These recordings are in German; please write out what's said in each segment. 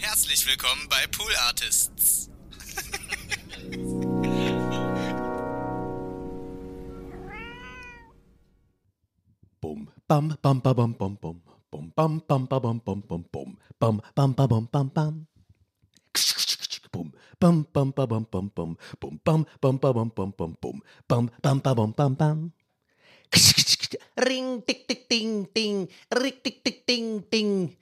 Herzlich willkommen bei Pool Artists. Bum, bam, bam, ba, bam, bam, bam. Bum, bam, bam, ba, bam, bam, bam, bum. Bam, bam, ba, bam, bam, bam. Bum, bam, bam, ba, bam, bam, bam. Bum, bam, bam, ba, bam, bam, bam, bum. Bam, bam, ba, bam, bam, bam. Ring, tick, tick, ding, ding. Rick, tick, tick, ding, ding.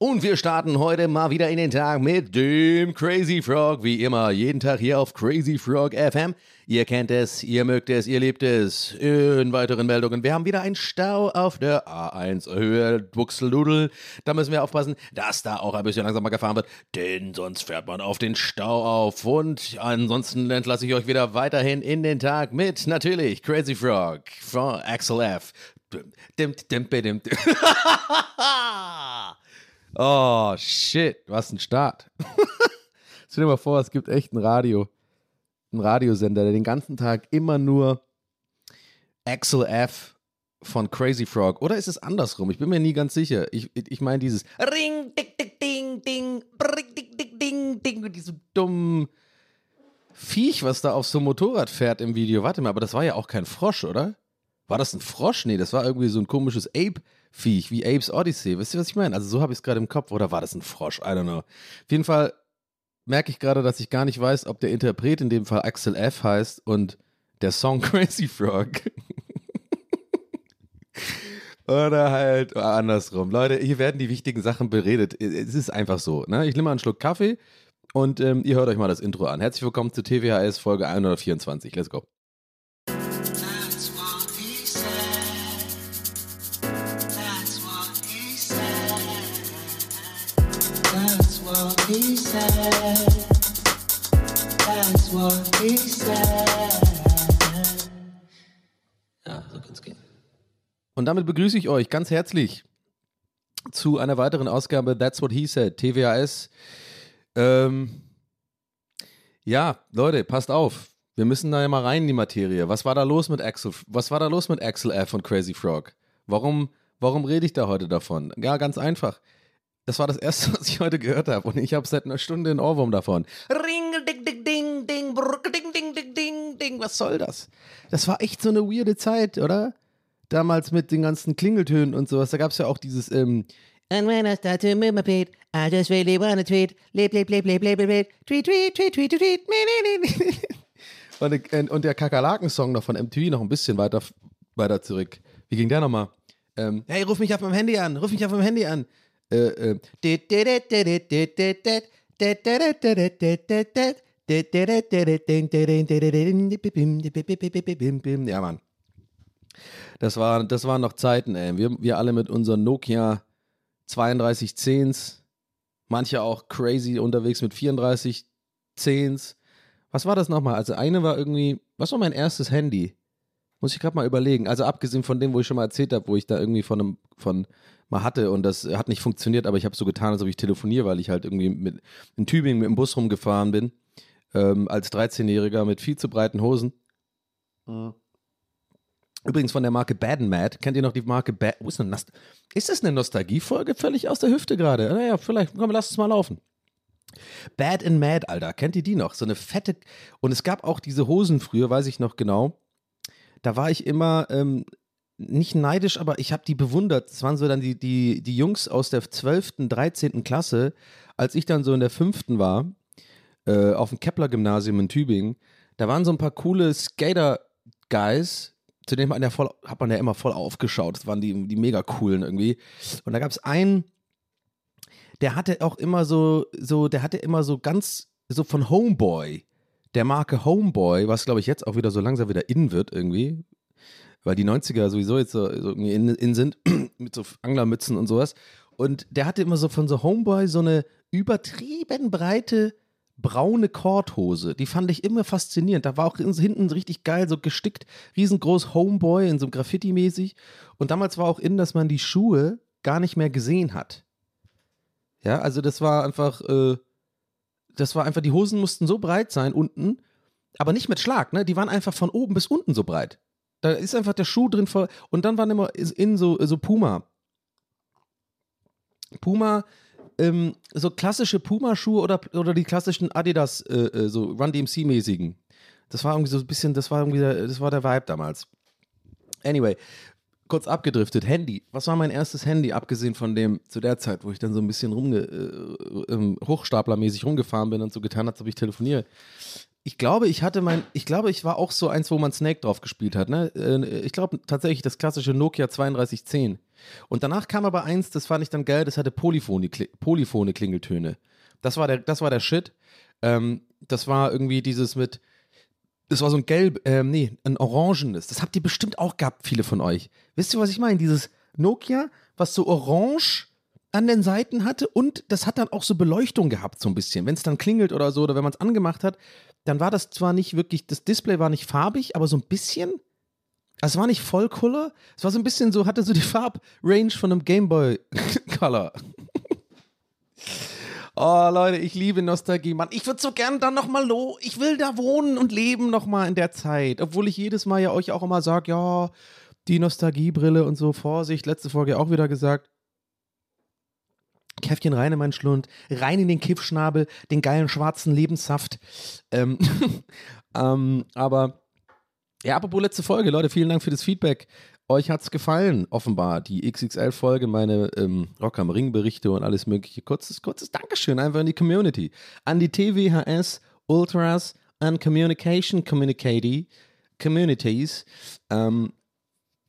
Und wir starten heute mal wieder in den Tag mit dem Crazy Frog. Wie immer, jeden Tag hier auf Crazy Frog FM. Ihr kennt es, ihr mögt es, ihr liebt es. In weiteren Meldungen, wir haben wieder einen Stau auf der A1 Höhe Buxteldudel. Da müssen wir aufpassen, dass da auch ein bisschen langsamer gefahren wird, denn sonst fährt man auf den Stau auf. Und ansonsten entlasse ich euch wieder weiterhin in den Tag mit natürlich Crazy Frog von Axel F. Dim, dim, dim, dim. Oh, shit, was ein Start. Stell dir mal vor, es gibt echt ein Radio, einen Radiosender, der den ganzen Tag immer nur Axel F von Crazy Frog. Oder ist es andersrum? Ich bin mir nie ganz sicher. Ich, ich meine dieses Ring, dick, dick, ding, ding, brick, dick, dick, ding, ding und diesem dummen Viech, was da auf so einem Motorrad fährt im Video. Warte mal, aber das war ja auch kein Frosch, oder? War das ein Frosch? Nee, das war irgendwie so ein komisches Ape. Viech, wie Apes Odyssey. Wisst ihr, was ich meine? Also so habe ich es gerade im Kopf. Oder war das ein Frosch? I don't know. Auf jeden Fall merke ich gerade, dass ich gar nicht weiß, ob der Interpret in dem Fall Axel F heißt und der Song Crazy Frog. Oder halt andersrum. Leute, hier werden die wichtigen Sachen beredet. Es ist einfach so. Ne? Ich nehme mal einen Schluck Kaffee und ähm, ihr hört euch mal das Intro an. Herzlich willkommen zu TWHS Folge 124. Let's go. Und damit begrüße ich euch ganz herzlich zu einer weiteren Ausgabe That's What He Said, TWAS. Ähm, ja, Leute, passt auf. Wir müssen da ja mal rein in die Materie. Was war da los mit Axel? Was war da los mit Axel F und Crazy Frog? Warum, warum rede ich da heute davon? Ja, ganz einfach. Das war das erste, was ich heute gehört habe. Und ich habe seit einer Stunde einen Ohrwurm davon. Ring, ding, ding, ding, ding, brr, ding, ding, ding, ding, ding. Was soll das? Das war echt so eine weirde Zeit, oder? Damals mit den ganzen Klingeltönen und sowas. Da gab es ja auch dieses, ähm, And when I start to move my feet, I just really wanna tweet. Lip, lip, lip, lip, lip, lip. Tweet, tweet, tweet, tweet, tweet, tweet. Und, und- und der Kakerlaken-Song noch von MTV noch ein bisschen weiter, weiter zurück. Wie ging der nochmal? Ähm, hey, ruf mich auf meinem Handy an, ruf mich auf meinem Handy an ja, Mann. Das, war, das waren noch Zeiten, ey. Wir, wir alle mit unseren Nokia 3210s, manche auch crazy unterwegs mit 3410s. Was war das nochmal? Also eine war irgendwie, was war mein erstes Handy? Muss ich gerade mal überlegen. Also abgesehen von dem, wo ich schon mal erzählt habe, wo ich da irgendwie von einem, von mal hatte und das hat nicht funktioniert, aber ich habe so getan, als ob ich telefoniere, weil ich halt irgendwie mit in Tübingen mit dem Bus rumgefahren bin, ähm, als 13-Jähriger mit viel zu breiten Hosen. Übrigens von der Marke Bad and Mad. Kennt ihr noch die Marke Bad? Wo ist, denn Nost ist das eine Nostalgiefolge völlig aus der Hüfte gerade? Naja, vielleicht. Komm, lass es mal laufen. Bad and Mad, Alter. Kennt ihr die noch? So eine fette. Und es gab auch diese Hosen früher, weiß ich noch genau. da war ich immer ähm, nicht neidisch, aber ich habe die bewundert. Das waren so dann die, die, die Jungs aus der 12., 13. Klasse, als ich dann so in der 5. war, äh, auf dem Kepler-Gymnasium in Tübingen. Da waren so ein paar coole Skater-Guys, zu denen hat man, ja voll, hat man ja immer voll aufgeschaut. Das waren die, die mega coolen irgendwie. Und da gab es einen, der hatte auch immer so, so, der hatte immer so ganz, so von Homeboy, der Marke Homeboy, was glaube ich jetzt auch wieder so langsam wieder in wird irgendwie, weil die 90er sowieso jetzt so, so in, in sind, mit so Anglermützen und sowas. Und der hatte immer so von so Homeboy so eine übertrieben breite braune Korthose. Die fand ich immer faszinierend. Da war auch hinten richtig geil, so gestickt, riesengroß Homeboy in so Graffiti-mäßig. Und damals war auch in, dass man die Schuhe gar nicht mehr gesehen hat. Ja, also das war einfach, äh, das war einfach, die Hosen mussten so breit sein unten, aber nicht mit Schlag, ne? Die waren einfach von oben bis unten so breit. Da ist einfach der Schuh drin voll. Und dann waren immer in so, so Puma. Puma, ähm, so klassische Puma-Schuhe oder, oder die klassischen Adidas, äh, äh so Run DMC-mäßigen. Das war irgendwie so ein bisschen, das war irgendwie, der, das war der Vibe damals. Anyway, kurz abgedriftet. Handy. Was war mein erstes Handy, abgesehen von dem zu der Zeit, wo ich dann so ein bisschen rumge, äh, äh, hochstaplermäßig rumgefahren bin und so getan hat, als ob ich telefoniere. Ich glaube, ich hatte mein, ich glaube, ich war auch so eins, wo man Snake drauf gespielt hat. Ne? Äh, ich glaube tatsächlich das klassische Nokia 3210. Und danach kam aber eins, das fand ich dann geil, das hatte polyphone, polyphone Klingeltöne. Das war der, das war der Shit. Ähm, das war irgendwie dieses mit, das war so ein gelb, ähm, nee, ein orangenes. Das habt ihr bestimmt auch gehabt, viele von euch. Wisst ihr, was ich meine? Dieses Nokia, was so orange an den Seiten hatte und das hat dann auch so Beleuchtung gehabt, so ein bisschen. Wenn es dann klingelt oder so, oder wenn man es angemacht hat, dann war das zwar nicht wirklich, das Display war nicht farbig, aber so ein bisschen. Es war nicht voll Color, es war so ein bisschen so, hatte so die Farbrange von einem Gameboy Color. Oh, Leute, ich liebe Nostalgie, Mann. Ich würde so gern dann nochmal lo. Ich will da wohnen und leben nochmal in der Zeit. Obwohl ich jedes Mal ja euch auch immer sage, ja, die Nostalgiebrille und so, Vorsicht, letzte Folge auch wieder gesagt. Käffchen rein in meinen Schlund, rein in den Kiffschnabel, den geilen schwarzen Lebenssaft. Ähm, ähm, aber ja, apropos letzte Folge, Leute, vielen Dank für das Feedback. Euch hat's gefallen, offenbar, die XXL-Folge, meine ähm, Rock am Ring-Berichte und alles mögliche. Kurzes, kurzes Dankeschön einfach an die Community. An die TWHS, Ultras, an Communication Communicati, Communities. Ähm,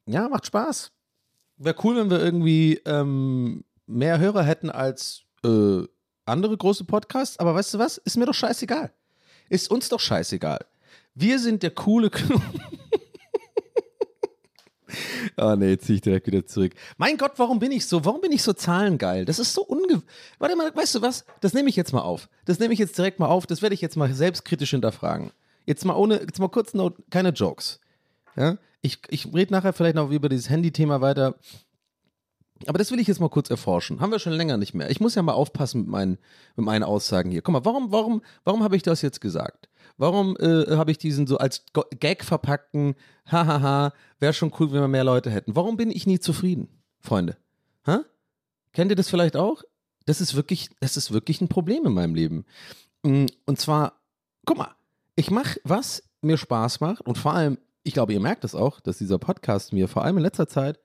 ja, macht Spaß. Wäre cool, wenn wir irgendwie ähm, mehr Hörer hätten als äh, andere große Podcasts, aber weißt du was? Ist mir doch scheißegal. Ist uns doch scheißegal. Wir sind der coole. Ah, oh, nee, jetzt ziehe ich direkt wieder zurück. Mein Gott, warum bin ich so? Warum bin ich so zahlengeil? Das ist so unge... Warte mal, weißt du was? Das nehme ich jetzt mal auf. Das nehme ich jetzt direkt mal auf. Das werde ich jetzt mal selbstkritisch hinterfragen. Jetzt mal ohne, jetzt mal kurz, no, keine Jokes. Ja? Ich, ich rede nachher vielleicht noch über dieses Handy-Thema weiter. Aber das will ich jetzt mal kurz erforschen. Haben wir schon länger nicht mehr. Ich muss ja mal aufpassen mit meinen, mit meinen Aussagen hier. Guck mal, warum, warum, warum habe ich das jetzt gesagt? Warum äh, habe ich diesen so als Gag verpackten, hahaha, wäre schon cool, wenn wir mehr Leute hätten? Warum bin ich nie zufrieden, Freunde? Ha? Kennt ihr das vielleicht auch? Das ist wirklich, das ist wirklich ein Problem in meinem Leben. Mm, und zwar, guck mal, ich mache, was mir Spaß macht und vor allem, ich glaube, ihr merkt es das auch, dass dieser Podcast mir vor allem in letzter Zeit,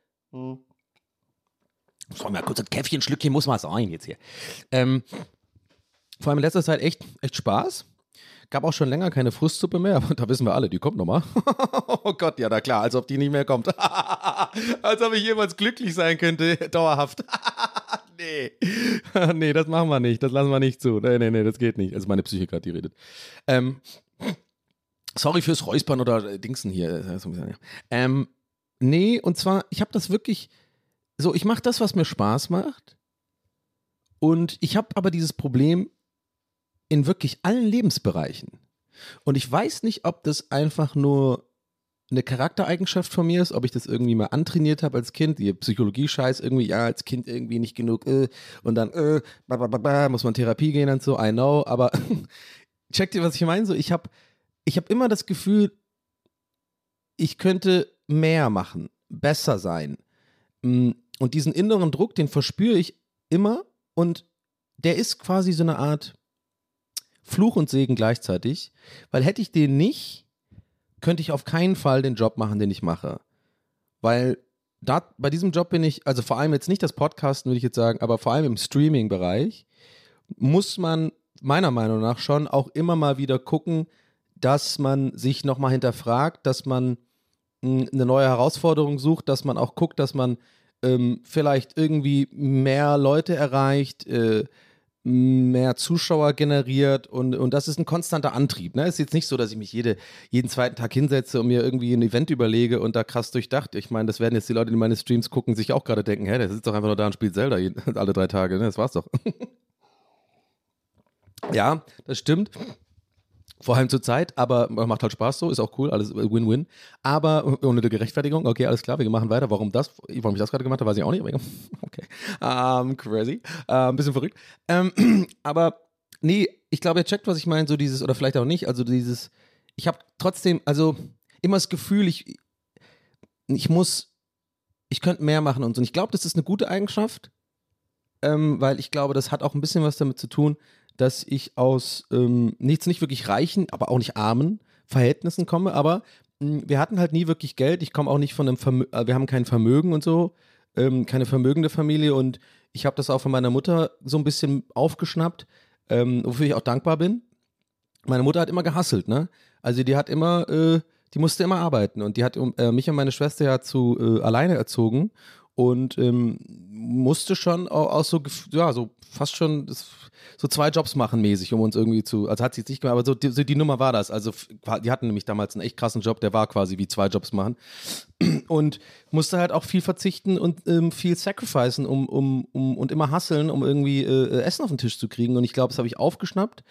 hm, soll mal kurz ein Käffchen-Schlückchen muss mal sein jetzt hier, ähm, vor allem in letzter Zeit echt, echt Spaß Gab auch schon länger keine Frustsuppe mehr, aber da wissen wir alle, die kommt nochmal. oh Gott, ja, na klar, als ob die nicht mehr kommt. als ob ich jemals glücklich sein könnte, dauerhaft. nee. nee, das machen wir nicht. Das lassen wir nicht zu. Nee, nee, nee, das geht nicht. Also meine Psyche gerade, die redet. Ähm, sorry fürs Räuspern oder äh, Dingsen hier. Ähm, nee, und zwar, ich habe das wirklich so, ich mache das, was mir Spaß macht. Und ich habe aber dieses Problem, in wirklich allen Lebensbereichen. Und ich weiß nicht, ob das einfach nur eine Charaktereigenschaft von mir ist, ob ich das irgendwie mal antrainiert habe als Kind, die Psychologie-Scheiß irgendwie, ja, als Kind irgendwie nicht genug, äh, und dann, äh, ba, ba, ba, muss man Therapie gehen und so, I know, aber checkt ihr, was ich meine? So, ich habe ich hab immer das Gefühl, ich könnte mehr machen, besser sein. Mm, und diesen inneren Druck, den verspüre ich immer und der ist quasi so eine Art Fluch und Segen gleichzeitig, weil hätte ich den nicht, könnte ich auf keinen Fall den Job machen, den ich mache. Weil da, bei diesem Job bin ich, also vor allem jetzt nicht das Podcasten, würde ich jetzt sagen, aber vor allem im Streaming-Bereich, muss man meiner Meinung nach schon auch immer mal wieder gucken, dass man sich nochmal hinterfragt, dass man mh, eine neue Herausforderung sucht, dass man auch guckt, dass man ähm, vielleicht irgendwie mehr Leute erreicht, äh, mehr Zuschauer generiert und, und das ist ein konstanter Antrieb. Ne? Es ist jetzt nicht so, dass ich mich jede, jeden zweiten Tag hinsetze und mir irgendwie ein Event überlege und da krass durchdacht. Ich meine, das werden jetzt die Leute, die meine Streams gucken, sich auch gerade denken, hä, der sitzt doch einfach nur da und spielt Zelda alle drei Tage, ne? Das war's doch. ja, das stimmt. Vor allem zur Zeit, aber macht halt Spaß so, ist auch cool, alles Win-Win. Aber ohne die Gerechtfertigung, okay, alles klar, wir machen weiter. Warum das, warum ich das gerade gemacht habe, weiß ich auch nicht. Okay, um, ähm, crazy, ein bisschen verrückt. Um, ähm, aber nee, ich glaube, ihr checkt, was ich meine, so dieses, oder vielleicht auch nicht, also dieses, ich habe trotzdem, also immer das Gefühl, ich, ich muss, ich könnte mehr machen und so. Und ich glaube, das ist eine gute Eigenschaft, ähm, weil ich glaube, das hat auch ein bisschen was damit zu tun, dass ich aus ähm, nichts nicht wirklich reichen, aber auch nicht armen Verhältnissen komme, aber mh, hm, wir hatten halt nie wirklich Geld. Ich komme auch nicht von einem Vermögen, äh, wir haben kein Vermögen und so, ähm, keine vermögende Familie und ich habe das auch von meiner Mutter so ein bisschen aufgeschnappt, ähm, wofür ich auch dankbar bin. Meine Mutter hat immer gehasselt, ne? Also die hat immer, äh, die musste immer arbeiten und die hat äh, mich und meine Schwester ja zu äh, alleine erzogen und ähm, musste schon auch, so, ja, so fast schon so zwei Jobs machen mäßig, um uns irgendwie zu, also hat sie jetzt nicht gemacht, aber so die, so die Nummer war das. Also die hatten nämlich damals einen echt krassen Job, der war quasi wie zwei Jobs machen und musste halt auch viel verzichten und ähm, viel sacrificen um, um, um, und immer hasseln, um irgendwie äh, Essen auf den Tisch zu kriegen. Und ich glaube, das habe ich aufgeschnappt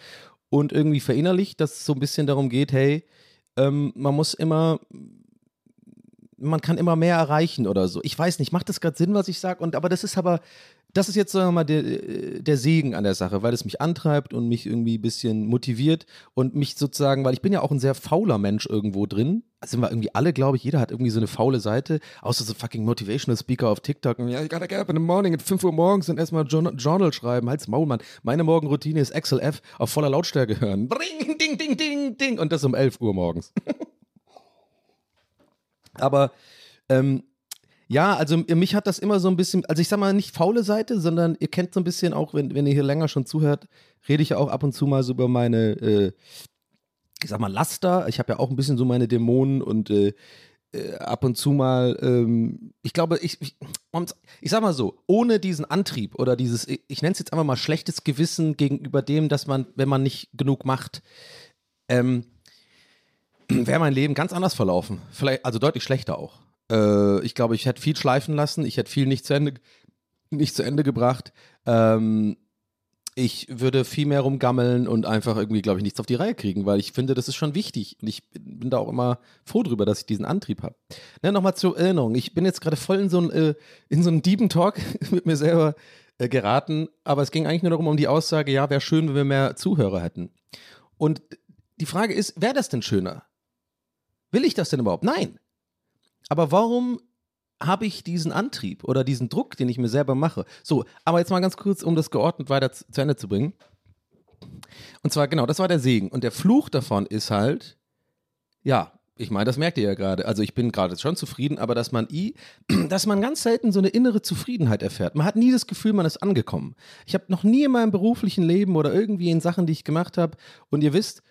und irgendwie verinnerlicht, dass es so ein bisschen darum geht, hey, ähm, man muss immer man kann immer mehr erreichen oder so. Ich weiß nicht, macht das gerade Sinn, was ich sage? aber das ist aber, das ist jetzt, sagen wir mal, der, der Segen an der Sache, weil es mich antreibt und mich irgendwie ein bisschen motiviert und mich sozusagen, weil ich bin ja auch ein sehr fauler Mensch irgendwo drin. Das sind wir irgendwie alle, glaube ich, jeder hat irgendwie so eine faule Seite, außer so fucking Motivational Speaker auf TikTok. Ja, I gotta get up in the morning at 5 Uhr morgens und erstmal Journal, Journal schreiben. Halt's Maul, Mann. Meine Morgenroutine ist XLF auf voller Lautstärke hören. Bring, ding, ding, ding, ding. Und das um 11 Uhr morgens. Aber ähm, ja, also mich hat das immer so ein bisschen, also ich sag mal nicht faule Seite, sondern ihr kennt so ein bisschen auch, wenn, wenn ihr hier länger schon zuhört, rede ich ja auch ab und zu mal so über meine, äh, ich sag mal, Laster. Ich habe ja auch ein bisschen so meine Dämonen und äh, äh, ab und zu mal, ähm, ich glaube, ich, ich, ich sag mal so, ohne diesen Antrieb oder dieses, ich, ich nenne es jetzt einfach mal schlechtes Gewissen gegenüber dem, dass man, wenn man nicht genug macht, ähm, wäre mein Leben ganz anders verlaufen. Vielleicht, also deutlich schlechter auch. Äh, ich glaube, ich hätte viel schleifen lassen, ich hätte viel nicht zu Ende, nicht zu Ende gebracht. Ähm, ich würde viel mehr rumgammeln und einfach irgendwie, glaube ich, nichts auf die Reihe kriegen, weil ich finde, das ist schon wichtig. Und ich bin da auch immer froh drüber, dass ich diesen Antrieb habe. Ne, Nochmal zur Erinnerung. Ich bin jetzt gerade voll in so einen, äh, in so Diebentalk mit mir selber äh, geraten, aber es ging eigentlich nur darum, um die Aussage, ja, wäre schön, wenn wir mehr Zuhörer hätten. Und die Frage ist, wäre das denn schöner? Will ich das denn überhaupt? Nein. Aber warum habe ich diesen Antrieb oder diesen Druck, den ich mir selber mache? So, aber jetzt mal ganz kurz, um das geordnet weiter zu, Ende zu bringen. Und zwar, genau, das war der Segen. Und der Fluch davon ist halt, ja, ich meine, das merkt ihr ja gerade. Also ich bin gerade schon zufrieden, aber dass man i, dass man ganz selten so eine innere Zufriedenheit erfährt. Man hat nie das Gefühl, man ist angekommen. Ich habe noch nie in meinem beruflichen Leben oder irgendwie in Sachen, die ich gemacht habe, und ihr wisst,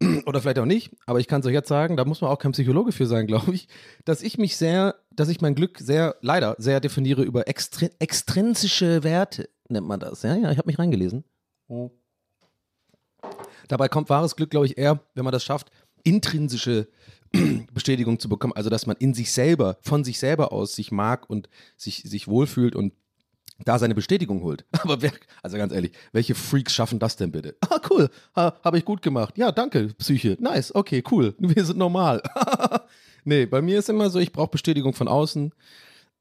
oder vielleicht auch nicht, aber ich kann es euch jetzt sagen, da muss man auch kein Psychologe für sein, glaube ich, dass ich mich sehr, dass ich mein Glück sehr, leider sehr definiere über extrin extrinsische Werte, nennt man das. Ja, ja, ich habe mich reingelesen. Dabei kommt wahres Glück, glaube ich, eher, wenn man das schafft, intrinsische Bestätigung zu bekommen, also dass man in sich selber, von sich selber aus sich mag und sich, sich wohlfühlt und da seine Bestätigung holt. Aber wer, also ganz ehrlich, welche Freaks schaffen das denn bitte? Ah, cool, ha, habe ich gut gemacht. Ja, danke, Psyche. Nice, okay, cool. Wir sind normal. nee, bei mir ist immer so, ich brauche Bestätigung von außen.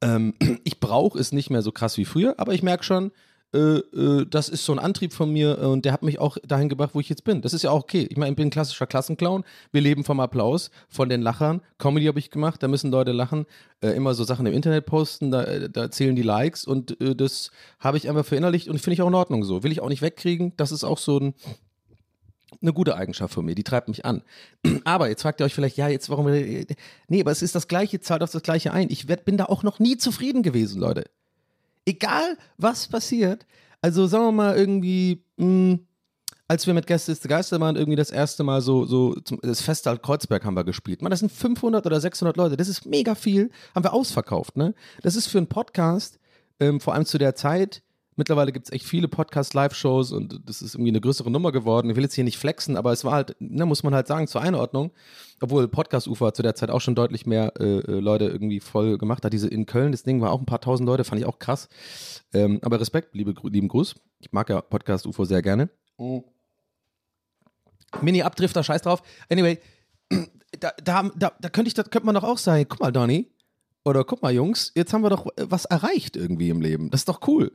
Ähm, ich brauche es nicht mehr so krass wie früher, aber ich merke schon, das ist so ein Antrieb von mir äh, und der hat mich auch dahin gebracht, wo ich jetzt bin. Das ist ja auch okay. Ich meine, ich bin ein klassischer Klassenclown. Wir leben vom Applaus, von den Lachern. Comedy habe ich gemacht, da müssen Leute lachen. Äh, immer so Sachen im Internet posten, da, äh, da zählen die Likes und äh, das habe ich einfach verinnerlicht und finde ich auch in Ordnung so. Will ich auch nicht wegkriegen. Das ist auch so ein eine gute Eigenschaft von mir, die treibt mich an. Aber jetzt fragt ihr euch vielleicht, ja, jetzt warum. Nee, aber es ist das Gleiche, zahlt auf das Gleiche ein. Ich werd, bin da auch noch nie zufrieden gewesen, Leute. Egal, was passiert. Also sagen wir mal irgendwie, mh, als wir mit Gäste ist der Geistermann irgendwie das erste Mal so, so zum, das Festsaal Kreuzberg haben wir gespielt. Man, das sind 500 oder 600 Leute. Das ist mega viel. Haben wir ausverkauft, ne? Das ist für einen Podcast, ähm, vor allem zu der Zeit, Mittlerweile gibt es echt viele Podcast-Live-Shows und das ist irgendwie eine größere Nummer geworden. Ich will jetzt hier nicht flexen, aber es war halt, ne, muss man halt sagen, zur Einordnung, obwohl Podcast-Ufer zu der Zeit auch schon deutlich mehr äh, äh, Leute irgendwie voll gemacht hat. Diese in Köln, das Ding war auch ein paar tausend Leute, fand ich auch krass. Ähm, aber Respekt, liebe, lieben Gruß. Ich mag ja Podcast-UFO sehr gerne. Mini-Abdrifter, scheiß drauf. Anyway, da, da, da, da könnte ich, da könnte man doch auch sagen, guck mal, Donny, oder guck mal, Jungs, jetzt haben wir doch äh, was erreicht irgendwie im Leben. Das ist doch cool.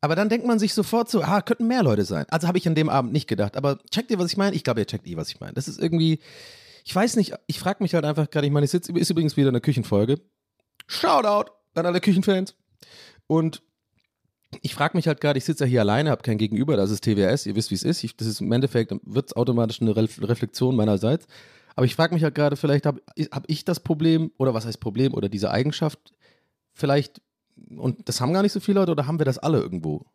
Aber dann denkt man sich sofort so, ah, könnten mehr Leute sein. Also habe ich an dem Abend nicht gedacht. Aber checkt ihr, was ich meine? Ich glaube, ihr checkt eh, was ich meine. Das ist irgendwie, ich weiß nicht, ich frage mich halt einfach gerade, ich meine, es ist übrigens wieder eine Küchenfolge. Shoutout an alle Küchenfans. Und ich frage mich halt gerade, ich sitze ja hier alleine, habe kein Gegenüber, das ist TWS, ihr wisst, wie es ist. Ich, das ist im Endeffekt, wird es automatisch eine Re Reflexion meinerseits. Aber ich frage mich halt gerade, vielleicht habe hab ich das Problem, oder was heißt Problem, oder diese Eigenschaft, vielleicht und das haben gar nicht so viele Leute oder haben wir das alle irgendwo?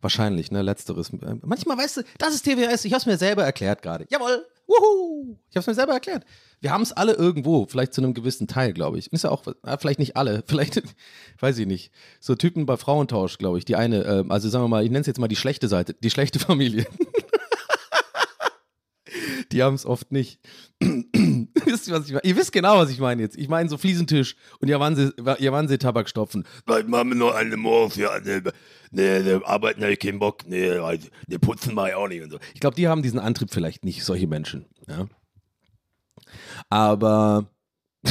Wahrscheinlich, ne? Letzteres. Manchmal, weißt du, das ist TWS, ich hab's mir selber erklärt gerade. Jawohl! Wuhu! Ich hab's mir selber erklärt. Wir haben es alle irgendwo, vielleicht zu einem gewissen Teil, glaube ich. Ist ja auch, vielleicht nicht alle, vielleicht, weiß ich nicht. So Typen bei Frauentausch, glaube ich. Die eine, äh, also sagen wir mal, ich nenne es jetzt mal die schlechte Seite, die schlechte Familie. die haben es oft nicht. wisst ihr, was ich meine? Ihr wisst genau, was ich meine jetzt. Ich meine so Fliesentisch und Jawansee-Tabak stopfen. Was machen wir noch alle morgens? Ja, ne, ne, arbeiten habe ich keinen Bock. Ne, halt, ne, putzen mache ich auch nicht und so. Ich glaube, die haben diesen Antrieb vielleicht nicht, solche Menschen. Ja. Aber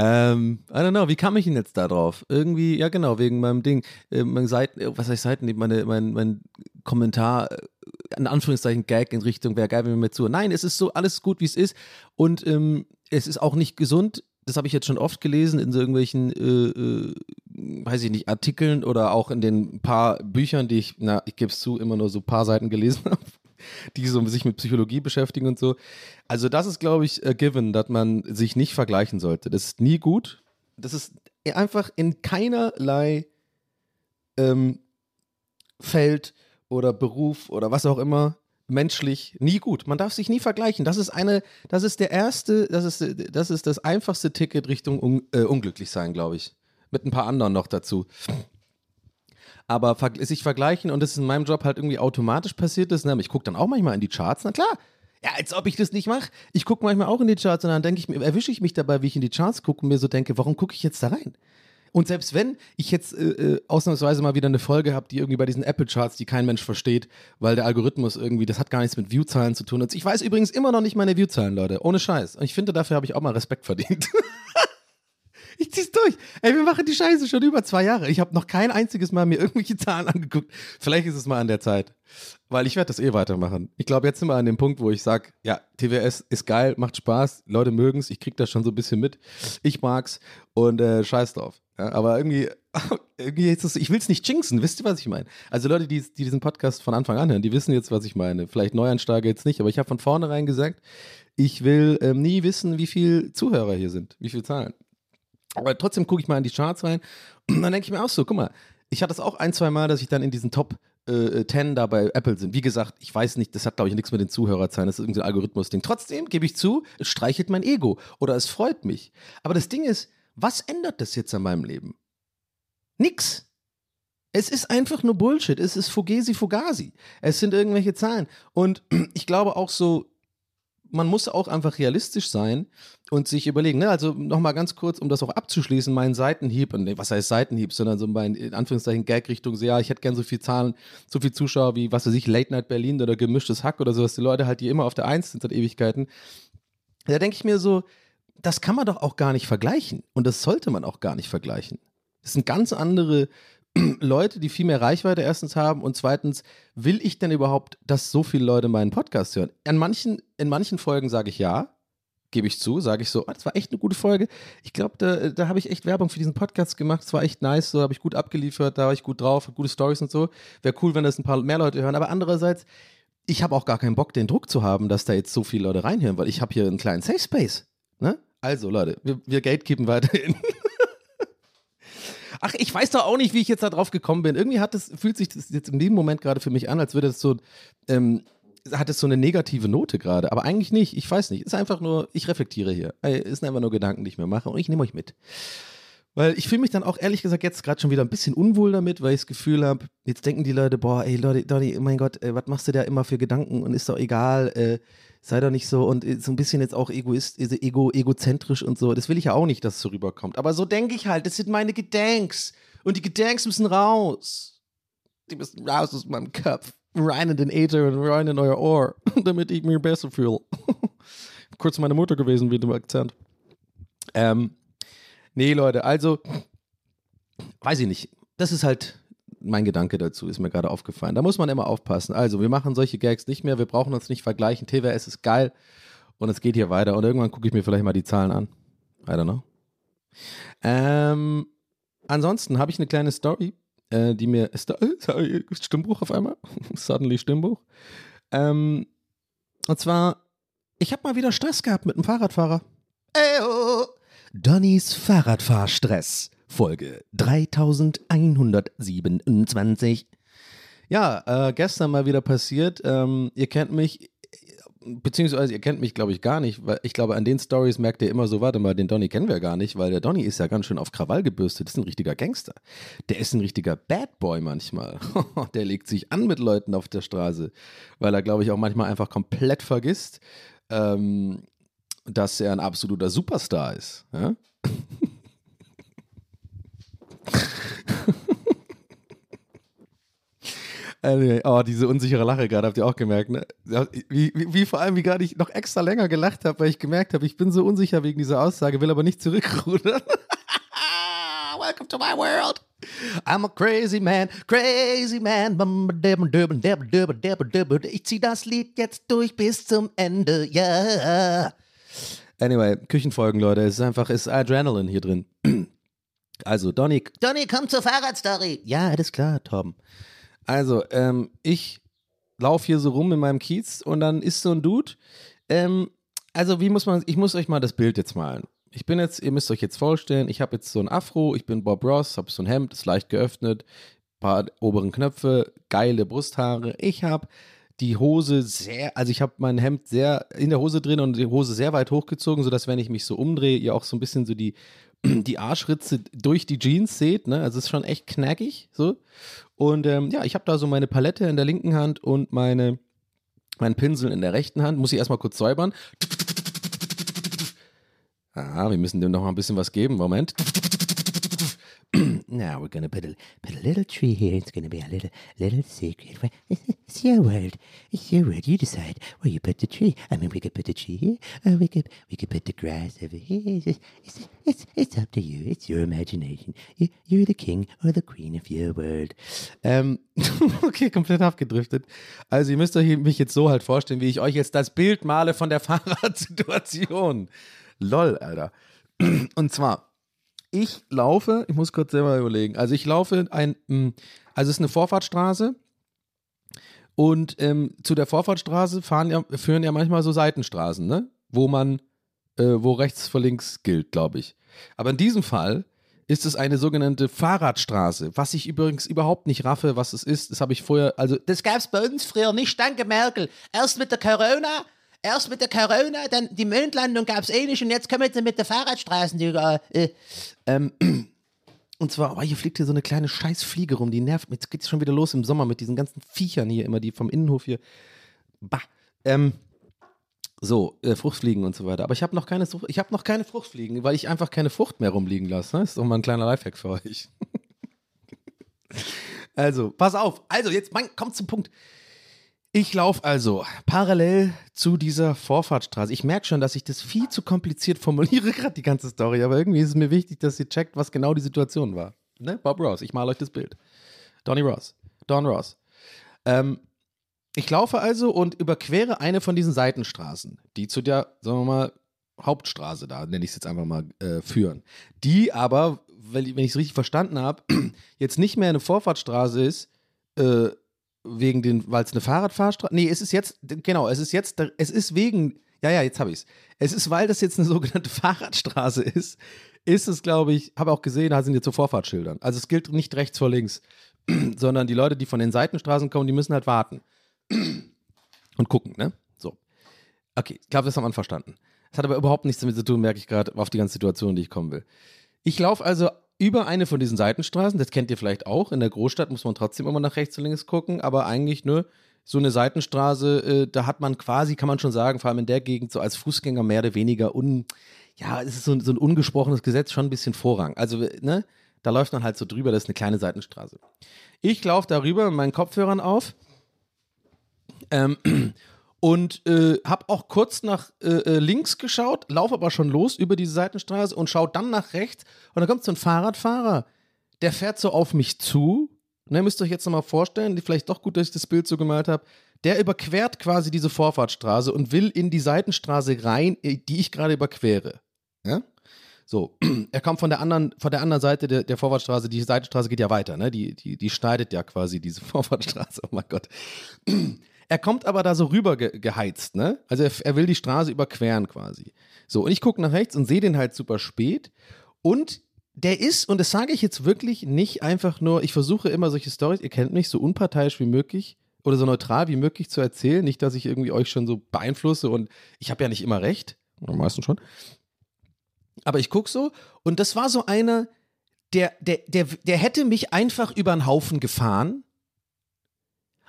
ähm, I don't know, wie kam ich denn jetzt da drauf? Irgendwie, ja genau, wegen meinem Ding, äh, mein Seiten, äh, was heißt Seiten, meine, mein, mein Kommentar, äh, in Anführungszeichen Gag in Richtung, wäre geil, wenn wir mir zu. Nein, es ist so alles gut, wie es ist und ähm, es ist auch nicht gesund. Das habe ich jetzt schon oft gelesen in so irgendwelchen, äh, äh, weiß ich nicht, Artikeln oder auch in den paar Büchern, die ich, na, ich gebe es zu, immer nur so paar Seiten gelesen habe die so sich mit Psychologie beschäftigen und so. Also das ist, glaube ich, a given, dass man sich nicht vergleichen sollte. Das ist nie gut. Das ist einfach in keinerlei ähm, Feld oder Beruf oder was auch immer menschlich nie gut. Man darf sich nie vergleichen. Das ist eine, das ist der erste, das ist, das ist das einfachste Ticket Richtung un, äh, unglücklich sein, glaube ich. Mit ein paar anderen noch dazu aber sich vergleichen und das ist in meinem Job halt irgendwie automatisch passiert ist. Ne? Ich gucke dann auch manchmal in die Charts, na klar. Ja, als ob ich das nicht mache. Ich gucke manchmal auch in die Charts und dann denke ich mir, erwische ich mich dabei, wie ich in die Charts gucke und mir so denke, warum gucke ich jetzt da rein? Und selbst wenn ich jetzt äh, äh ausnahmsweise mal wieder eine Folge habe, die irgendwie bei diesen Apple-Charts, die kein Mensch versteht, weil der Algorithmus irgendwie, das hat gar nichts mit Viewzahlen zu tun. Und ich weiß übrigens immer noch nicht meine Viewzahlen, Leute. Ohne Scheiß. Und ich finde, dafür habe ich auch mal Respekt verdient. Ich zieh's durch. Ey, wir machen die Scheiße schon über zwei Jahre. Ich habe noch kein einziges Mal mir irgendwelche Zahlen angeguckt. Vielleicht ist es mal an der Zeit. Weil ich werde das eh weitermachen. Ich glaube, jetzt sind wir an dem Punkt, wo ich sage, ja, TWS ist geil, macht Spaß, Leute mögen's, ich krieg das schon so ein bisschen mit. Ich mag's und äh, scheiß drauf. Ja, aber irgendwie, irgendwie ist es, ich will's nicht jinxen, wisst ihr, was ich meine? Also Leute, die, die diesen Podcast von Anfang an hören, die wissen jetzt, was ich meine. Vielleicht Neuansteiger jetzt nicht, aber ich habe von vornherein gesagt, ich will ähm, nie wissen, wie viele Zuhörer hier sind, wie viele Zahlen. Aber trotzdem gucke ich mal in die Charts rein und dann denke ich mir auch so, guck mal, ich hatte es auch ein, zwei Mal, dass ich dann in diesen Top äh, 10 da bei Apple sind. Wie gesagt, ich weiß nicht, das hat glaube ich nichts mit den Zuhörerzahlen, das ist irgendein Algorithmus-Ding. Trotzdem gebe ich zu, es streichelt mein Ego oder es freut mich. Aber das Ding ist, was ändert das jetzt an meinem Leben? Nix. Es ist einfach nur Bullshit. Es ist Fugesi Fugasi. Es sind irgendwelche Zahlen. Und ich glaube auch so, man muss auch einfach realistisch sein und sich überlegen, ne? also nochmal ganz kurz, um das auch abzuschließen, mein Seitenhieb, und was heißt Seitenhieb, sondern so mein, in Anführungszeichen, Gag-Richtung, so, ja, ich hätte gern so viel Zahlen, so viel Zuschauer wie, was weiß ich, Late Night Berlin oder gemischtes Hack oder sowas, die Leute halt, die immer auf der Eins sind seit Ewigkeiten. Da denke ich mir so, das kann man doch auch gar nicht vergleichen und das sollte man auch gar nicht vergleichen. Das sind ganz andere Leute, die viel mehr Reichweite erstens haben und zweitens, will ich denn überhaupt, dass so viele Leute meinen Podcast hören? An manchen, in manchen Folgen sage ich ja, gebe ich zu, sage ich so, ah, das war echt eine gute Folge. Ich glaube, da, da habe ich echt Werbung für diesen Podcast gemacht. Es war echt nice, so habe ich gut abgeliefert, da war ich gut drauf, gute Stories und so. Wäre cool, wenn das ein paar mehr Leute hören. Aber andererseits, ich habe auch gar keinen Bock, den Druck zu haben, dass da jetzt so viele Leute reinhören, weil ich habe hier einen kleinen Safe Space. Ne? Also, Leute, wir, wir gatekeepen weiterhin. Ach, ich weiß doch auch nicht, wie ich jetzt da drauf gekommen bin. Irgendwie hat es, fühlt sich das jetzt in dem Moment gerade für mich an, als würde es so, ähm, hat es so eine negative Note gerade. Aber eigentlich nicht. Ich weiß nicht. Ist einfach nur, ich reflektiere hier. Ey, ist einfach nur Gedanken, die ich mir mache und ich nehme euch mit. Weil ich fühle mich dann auch ehrlich gesagt jetzt gerade schon wieder ein bisschen unwohl damit, weil ich das Gefühl habe, jetzt denken die Leute, boah, ey Leute, Donny, mein Gott, äh, was machst du da immer für Gedanken und ist doch egal, äh, sei doch nicht so und äh, so ein bisschen jetzt auch egoist, äh, ego, egozentrisch und so. Das will ich ja auch nicht, dass es so rüberkommt. Aber so denke ich halt, das sind meine Gedanks und die Gedanks müssen raus. Die müssen raus aus meinem Kopf, rein in den Äther und rein in euer Ohr, damit ich mich besser fühle. Kurz meine Mutter gewesen mit dem Akzent. Ähm, Nee, Leute, also, weiß ich nicht. Das ist halt mein Gedanke dazu, ist mir gerade aufgefallen. Da muss man immer aufpassen. Also, wir machen solche Gags nicht mehr, wir brauchen uns nicht vergleichen. TWS ist geil und es geht hier weiter. Und irgendwann gucke ich mir vielleicht mal die Zahlen an. I don't know. Ähm, ansonsten habe ich eine kleine Story, äh, die mir. Sorry, Stimmbruch auf einmal. Suddenly Stimmbruch. Ähm, und zwar, ich habe mal wieder Stress gehabt mit einem Fahrradfahrer. Eyo. Donnys Fahrradfahrstress, Folge 3127. Ja, äh, gestern mal wieder passiert. Ähm, ihr kennt mich, beziehungsweise ihr kennt mich, glaube ich, gar nicht, weil ich glaube, an den Stories merkt ihr immer so, warte mal, den Donny kennen wir gar nicht, weil der Donny ist ja ganz schön auf Krawall gebürstet. Das ist ein richtiger Gangster. Der ist ein richtiger Bad Boy manchmal. der legt sich an mit Leuten auf der Straße, weil er, glaube ich, auch manchmal einfach komplett vergisst, ähm, dass er ein absoluter Superstar ist. Ja? Anyway, oh, diese unsichere Lache gerade, habt ihr auch gemerkt, ne? Wie, wie, wie vor allem, wie gerade ich noch extra länger gelacht habe, weil ich gemerkt habe, ich bin so unsicher wegen dieser Aussage, will aber nicht zurückrudern. Welcome to my world. I'm a crazy man, crazy man. Ich zieh das Lied jetzt durch bis zum Ende. Yeah. Anyway, Küchenfolgen, Leute. Es ist einfach, es ist Adrenalin hier drin. Also, Donny. Donny, komm zur Fahrradstory. Ja, alles klar, Tom. Also, ähm, ich laufe hier so rum in meinem Kiez und dann ist so ein Dude. Ähm, also, wie muss man, ich muss euch mal das Bild jetzt malen. Ich bin jetzt, ihr müsst euch jetzt vorstellen, ich habe jetzt so ein Afro, ich bin Bob Ross, habe so ein Hemd, ist leicht geöffnet, paar oberen Knöpfe, geile Brusthaare. Ich habe die Hose sehr, also ich habe mein Hemd sehr in der Hose drin und die Hose sehr weit hochgezogen, sodass wenn ich mich so umdrehe, ihr auch so ein bisschen so die, die Arschritze durch die Jeans seht, ne? Also es ist schon echt knackig, so. Und ähm, ja, ich habe da so meine Palette in der linken Hand und meine, meinen Pinsel in der rechten Hand. Muss ich erstmal kurz säubern. Ah, wir müssen dem noch mal ein bisschen was geben. Moment. Now we're gonna put a put a little tree here. It's gonna be a little little secret. It's your world. It's your world. You decide where you put the tree. I mean, we could put the tree here, or we could we could put the grass over here. It's just, it's, it's, it's up to you. It's your imagination. You, you're the king or the queen of your world. Ähm, okay, komplett abgedriftet. Also ihr müsst euch mich jetzt so halt vorstellen, wie ich euch jetzt das Bild male von der Fahrradsituation. Lol, Alter. Und zwar ich laufe, ich muss kurz selber überlegen, also ich laufe ein, also es ist eine Vorfahrtstraße und ähm, zu der Vorfahrtstraße fahren ja, führen ja manchmal so Seitenstraßen, ne? Wo man, äh, wo rechts vor links gilt, glaube ich. Aber in diesem Fall ist es eine sogenannte Fahrradstraße, was ich übrigens überhaupt nicht raffe, was es ist. Das habe ich vorher, also das gab es bei uns früher nicht, danke Merkel. Erst mit der Corona Erst mit der Corona, dann die Mondlandung gab es eh nicht und jetzt kommen sie mit der Fahrradstraßen. Die, äh, ähm, und zwar, oh, hier fliegt hier so eine kleine Scheißfliege rum, die nervt. Jetzt geht es schon wieder los im Sommer mit diesen ganzen Viechern hier immer, die vom Innenhof hier. Bah. Ähm, so, äh, Fruchtfliegen und so weiter. Aber ich habe noch keine, habe noch keine Fruchtfliegen, weil ich einfach keine Frucht mehr rumliegen lasse. Ne? Das ist doch mal ein kleiner Lifehack für euch. also, pass auf. Also, jetzt, mein, kommt zum Punkt. Ich laufe also parallel zu dieser Vorfahrtstraße. Ich merke schon, dass ich das viel zu kompliziert formuliere, gerade die ganze Story, aber irgendwie ist es mir wichtig, dass ihr checkt, was genau die Situation war. Ne? Bob Ross, ich male euch das Bild. Donny Ross. Don Ross. Ähm, ich laufe also und überquere eine von diesen Seitenstraßen, die zu der, sagen wir mal, Hauptstraße da, nenne ich es jetzt einfach mal, äh, führen. Die aber, wenn ich es richtig verstanden habe, jetzt nicht mehr eine Vorfahrtsstraße ist, äh, wegen den, weil es eine Fahrradfahrstraße, nee, es ist jetzt, genau, es ist jetzt, es ist wegen, ja, ja, jetzt habe ich es. Es ist, weil das jetzt eine sogenannte Fahrradstraße ist, ist es, glaube ich, habe auch gesehen, da sind jetzt so Vorfahrtsschildern. Also es gilt nicht rechts vor links, sondern die Leute, die von den Seitenstraßen kommen, die müssen halt warten und gucken, ne? So. Okay, ich glaube, das haben wir verstanden. Das hat aber überhaupt nichts damit zu tun, merke ich gerade, auf die ganze Situation, die ich kommen will. Ich laufe also über eine von diesen Seitenstraßen, das kennt ihr vielleicht auch. In der Großstadt muss man trotzdem immer nach rechts und links gucken, aber eigentlich, ne, so eine Seitenstraße, äh, da hat man quasi, kann man schon sagen, vor allem in der Gegend, so als Fußgänger mehr oder weniger un, ja, es ist so, so ein ungesprochenes Gesetz, schon ein bisschen Vorrang. Also, ne, da läuft man halt so drüber, das ist eine kleine Seitenstraße. Ich laufe darüber mit meinen Kopfhörern auf ähm, und äh, habe auch kurz nach äh, äh, links geschaut, laufe aber schon los über diese Seitenstraße und schaue dann nach rechts und da kommt so ein Fahrradfahrer, der fährt so auf mich zu. Ne, müsst ihr euch jetzt nochmal vorstellen, vielleicht doch gut, dass ich das Bild so gemalt habe. Der überquert quasi diese Vorfahrtsstraße und will in die Seitenstraße rein, äh, die ich gerade überquere. Ja? So, er kommt von der anderen, von der anderen Seite der, der Vorfahrtsstraße, die Seitenstraße geht ja weiter, ne? Die, die, die schneidet ja quasi diese Vorfahrtsstraße. Oh mein Gott. Er kommt aber da so rüber ge geheizt, ne? Also er, er will die Straße überqueren quasi. So, und ich gucke nach rechts und sehe den halt super spät. Und der ist, und das sage ich jetzt wirklich nicht einfach nur, ich versuche immer solche Stories, ihr kennt mich, so unparteiisch wie möglich oder so neutral wie möglich zu erzählen. Nicht, dass ich irgendwie euch schon so beeinflusse und ich habe ja nicht immer recht, oder meistens schon. Aber ich gucke so und das war so einer, der, der, der, der hätte mich einfach über den Haufen gefahren,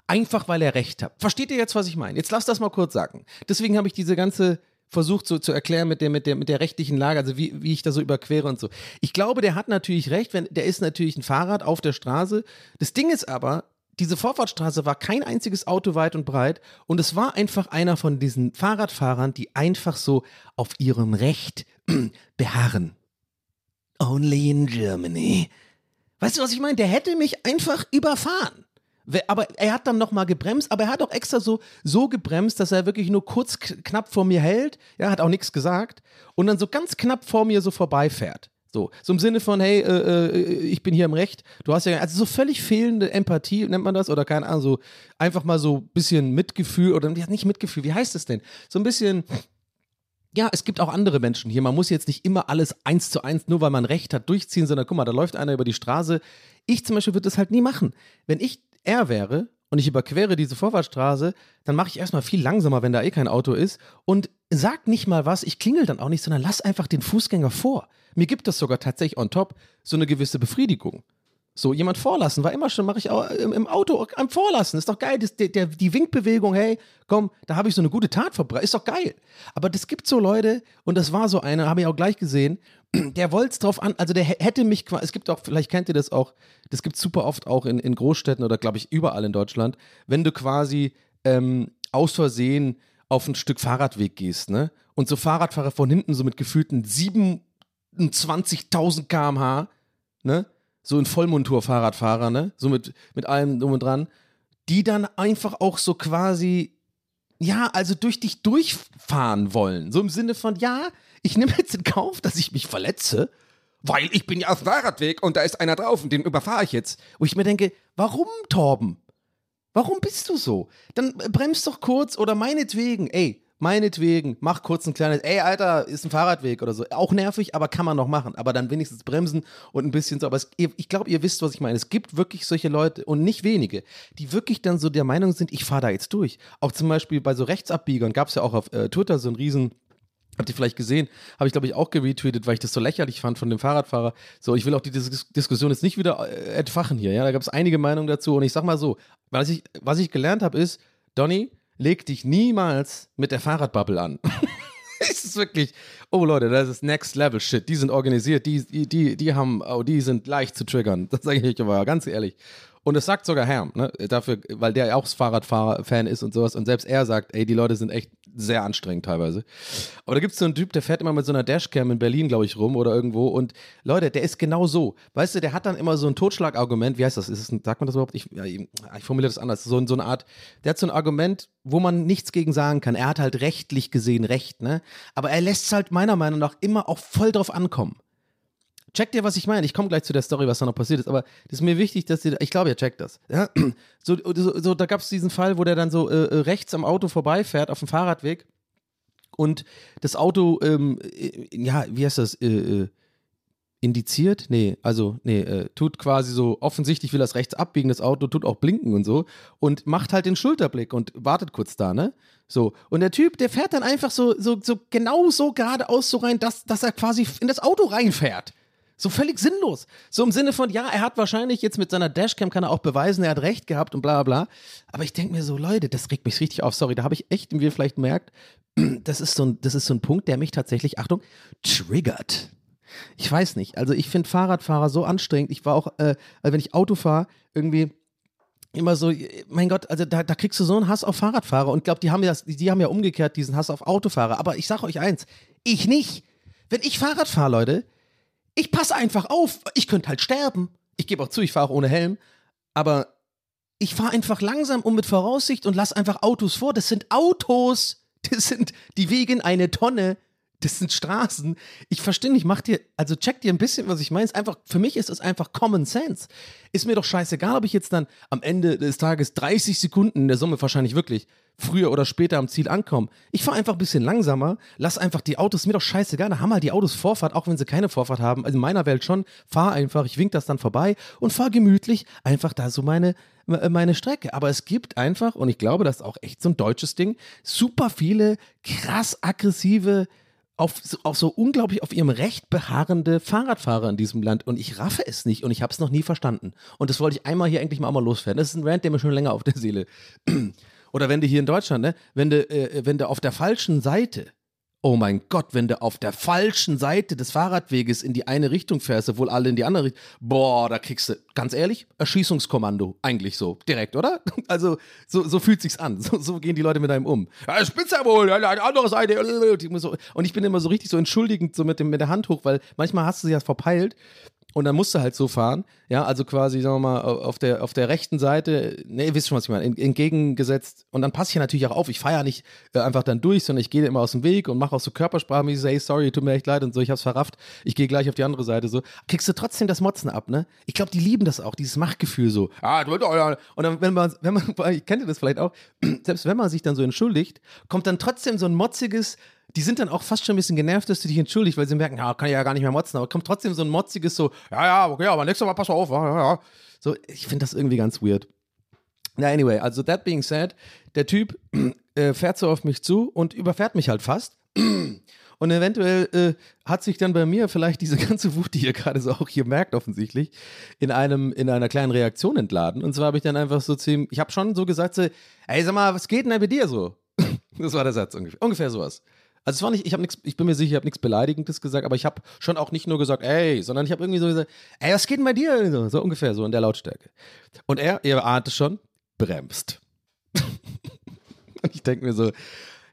einfach weil er recht hat. Versteht ihr jetzt, was ich meine? Jetzt lasst das mal kurz sagen. Deswegen habe ich diese ganze versucht so zu erklären mit der, mit der, mit der rechtlichen Lage, also wie, wie ich da so überquere und so. Ich glaube, der hat natürlich recht, wenn, der ist natürlich ein Fahrrad auf der Straße. Das Ding ist aber, diese Vorfahrtsstraße war kein einziges Auto weit und breit und es war einfach einer von diesen Fahrradfahrern, die einfach so auf ihrem Recht beharren. Only in Germany. Weißt du, was ich meine? Der hätte mich einfach überfahren. Aber er hat dann nochmal gebremst, aber er hat auch extra so, so gebremst, dass er wirklich nur kurz knapp vor mir hält. Er hat auch nichts gesagt. Und dann so ganz knapp vor mir so vorbeifährt. So, so im Sinne von, hey, äh, äh, ich bin hier im Recht. Du hast ja, also so völlig fehlende Empathie, nennt man das, oder keine Ahnung, so einfach mal so ein bisschen Mitgefühl, oder nicht Mitgefühl, wie heißt es denn? So ein bisschen, ja, es gibt auch andere Menschen hier. Man muss jetzt nicht immer alles eins zu eins, nur weil man Recht hat, durchziehen, sondern guck mal, da läuft einer über die Straße. Ich zum Beispiel würde das halt nie machen. Wenn ich er wäre und ich überquere diese Vorfahrtsstraße, dann mache ich erstmal viel langsamer, wenn da eh kein Auto ist und sag nicht mal was, ich klingel dann auch nicht, sondern lass einfach den Fußgänger vor. Mir gibt das sogar tatsächlich on top so eine gewisse Befriedigung. So, jemand vorlassen, war immer schon, mache ich auch im, Auto am Vorlassen. Ist doch geil. Das, der, der, die Winkbewegung, hey, komm, da habe ich so eine gute Tat verbreitet. Ist doch geil. Aber das gibt so Leute, und das war so einer, habe ich auch gleich gesehen, der wollte es drauf an, also der hätte mich quasi, es gibt auch, vielleicht kennt ihr das auch, das gibt es super oft auch in, in Großstädten oder glaube ich überall in Deutschland, wenn du quasi ähm, aus Versehen auf ein Stück Fahrradweg gehst, ne? Und so Fahrradfahrer von hinten so mit gefühlten 27.000 km/h, ne? So ein Vollmontur-Fahrradfahrer, ne? So mit, mit allem drum und dran, die dann einfach auch so quasi, ja, also durch dich durchfahren wollen. So im Sinne von, ja, ich nehme jetzt in Kauf, dass ich mich verletze, weil ich bin ja auf dem Fahrradweg und da ist einer drauf und den überfahre ich jetzt. Wo ich mir denke, warum, Torben? Warum bist du so? Dann bremst doch kurz oder meinetwegen, ey, meinetwegen, mach kurz ein kleines, ey, Alter, ist ein Fahrradweg oder so. Auch nervig, aber kann man noch machen. Aber dann wenigstens bremsen und ein bisschen so. Aber es, ich glaube, ihr wisst, was ich meine. Es gibt wirklich solche Leute und nicht wenige, die wirklich dann so der Meinung sind, ich fahre da jetzt durch. Auch zum Beispiel bei so Rechtsabbiegern gab es ja auch auf äh, Twitter so einen riesen Habt ihr vielleicht gesehen? Habe ich, glaube ich, auch geretweetet, weil ich das so lächerlich fand von dem Fahrradfahrer. So, ich will auch die Dis Diskussion jetzt nicht wieder äh, entfachen hier. Ja, da gab es einige Meinungen dazu. Und ich sag mal so, was ich, was ich gelernt habe, ist, Donny, leg dich niemals mit der Fahrradbubble an. es ist wirklich, oh Leute, das ist Next Level Shit. Die sind organisiert, die, die, die, haben, oh, die sind leicht zu triggern. Das sage ich euch aber ganz ehrlich. Und das sagt sogar Herm, ne? Dafür, weil der ja auch Fahrradfahrer-Fan ist und sowas. Und selbst er sagt, ey, die Leute sind echt sehr anstrengend teilweise. Aber da gibt es so einen Typ, der fährt immer mit so einer Dashcam in Berlin, glaube ich, rum oder irgendwo. Und Leute, der ist genau so. Weißt du, der hat dann immer so ein Totschlagargument. Wie heißt das? Ist es sagt man das überhaupt? Ich, ja, ich formuliere das anders. So, so eine Art, der hat so ein Argument, wo man nichts gegen sagen kann. Er hat halt rechtlich gesehen Recht, ne? Aber er lässt es halt meiner Meinung nach immer auch voll drauf ankommen. Checkt ihr, was ich meine? Ich komme gleich zu der Story, was da noch passiert ist, aber das ist mir wichtig, dass ihr, ich glaube, ihr checkt das. Ja? So, so, so da gab es diesen Fall, wo der dann so äh, rechts am Auto vorbeifährt, auf dem Fahrradweg und das Auto, ähm, äh, ja, wie heißt das, äh, äh, indiziert? Nee, also, nee, äh, tut quasi so, offensichtlich will das rechts abbiegen, das Auto tut auch blinken und so und macht halt den Schulterblick und wartet kurz da, ne? So, und der Typ, der fährt dann einfach so, so, so genau so geradeaus so rein, dass, dass er quasi in das Auto reinfährt. So völlig sinnlos. So im Sinne von, ja, er hat wahrscheinlich jetzt mit seiner Dashcam kann er auch beweisen, er hat recht gehabt und bla bla. Aber ich denke mir so, Leute, das regt mich richtig auf. Sorry, da habe ich echt, wie ihr vielleicht merkt, das ist, so ein, das ist so ein Punkt, der mich tatsächlich, Achtung, triggert. Ich weiß nicht. Also ich finde Fahrradfahrer so anstrengend. Ich war auch, äh, also wenn ich Auto fahre, irgendwie immer so, mein Gott, also da, da kriegst du so einen Hass auf Fahrradfahrer und glaube, die haben ja, die haben ja umgekehrt diesen Hass auf Autofahrer. Aber ich sage euch eins, ich nicht. Wenn ich Fahrrad fahre, Leute, ich passe einfach auf. Ich könnte halt sterben. Ich gebe auch zu, ich fahre auch ohne Helm. Aber ich fahre einfach langsam und mit Voraussicht und lass einfach Autos vor. Das sind Autos. Das sind, die wegen eine Tonne. Das sind Straßen. Ich verstehe nicht, macht ihr, also checkt ihr ein bisschen, was ich meine. Einfach, für mich ist es einfach Common Sense. Ist mir doch scheißegal, ob ich jetzt dann am Ende des Tages 30 Sekunden in der Summe wahrscheinlich wirklich früher oder später am Ziel ankomme. Ich fahre einfach ein bisschen langsamer, lass einfach die Autos, mir doch scheißegal, da haben halt die Autos Vorfahrt, auch wenn sie keine Vorfahrt haben. Also in meiner Welt schon, fahr einfach, ich wink das dann vorbei und fahr gemütlich einfach da so meine, meine Strecke. Aber es gibt einfach, und ich glaube, das ist auch echt so ein deutsches Ding, super viele krass aggressive auf, auf so unglaublich auf ihrem Recht beharrende Fahrradfahrer in diesem Land und ich raffe es nicht und ich habe es noch nie verstanden. Und das wollte ich einmal hier eigentlich mal, mal loswerden. Das ist ein Rant, der mir schon länger auf der Seele. Oder wenn du hier in Deutschland, ne, wenn du, äh, wenn du auf der falschen Seite Oh mein Gott, wenn du auf der falschen Seite des Fahrradweges in die eine Richtung fährst, obwohl alle in die andere Richtung, boah, da kriegst du, ganz ehrlich, Erschießungskommando. Eigentlich so, direkt, oder? Also, so, so fühlt sich's an. So, so gehen die Leute mit einem um. Ja, spitz ja wohl, die andere Seite. Und ich bin immer so richtig so entschuldigend, so mit, dem, mit der Hand hoch, weil manchmal hast du sie ja verpeilt und dann musst du halt so fahren, ja, also quasi, sagen wir mal, auf der, auf der rechten Seite, ne, ihr wisst schon, was ich meine, entgegengesetzt. Und dann passe ich ja natürlich auch auf. Ich fahre ja nicht äh, einfach dann durch, sondern ich gehe immer aus dem Weg und mache auch so Körpersprache, wie hey, sorry, tut mir echt leid und so, ich hab's verrafft, ich gehe gleich auf die andere Seite so. Kriegst du trotzdem das Motzen ab, ne? Ich glaube, die lieben das auch, dieses Machtgefühl so. Ah, du, und dann, wenn man, wenn man, kennt ihr das vielleicht auch, selbst wenn man sich dann so entschuldigt, kommt dann trotzdem so ein motziges, die sind dann auch fast schon ein bisschen genervt, dass du dich entschuldigst, weil sie merken, ja, kann ich ja gar nicht mehr motzen, aber kommt trotzdem so ein motziges so, ja, ja, okay, aber nächstes Mal pass auf, ja, ja. So, ich finde das irgendwie ganz weird. Na, anyway, also that being said, der Typ äh, fährt so auf mich zu und überfährt mich halt fast. Und eventuell äh, hat sich dann bei mir vielleicht diese ganze Wut, die ihr gerade so auch hier merkt, offensichtlich, in einem, in einer kleinen Reaktion entladen. Und zwar habe ich dann einfach so ihm, ich habe schon so gesagt, so, ey, sag mal, was geht denn da bei dir so? das war der Satz ungefähr. Ungefähr sowas. Also es war nicht, ich habe nichts, ich bin mir sicher, ich habe nichts Beleidigendes gesagt, aber ich habe schon auch nicht nur gesagt, ey, sondern ich habe irgendwie so gesagt, ey, was geht denn bei dir? So, so ungefähr, so in der Lautstärke. Und er, ihr ahnt es schon, bremst. Und ich denke mir so,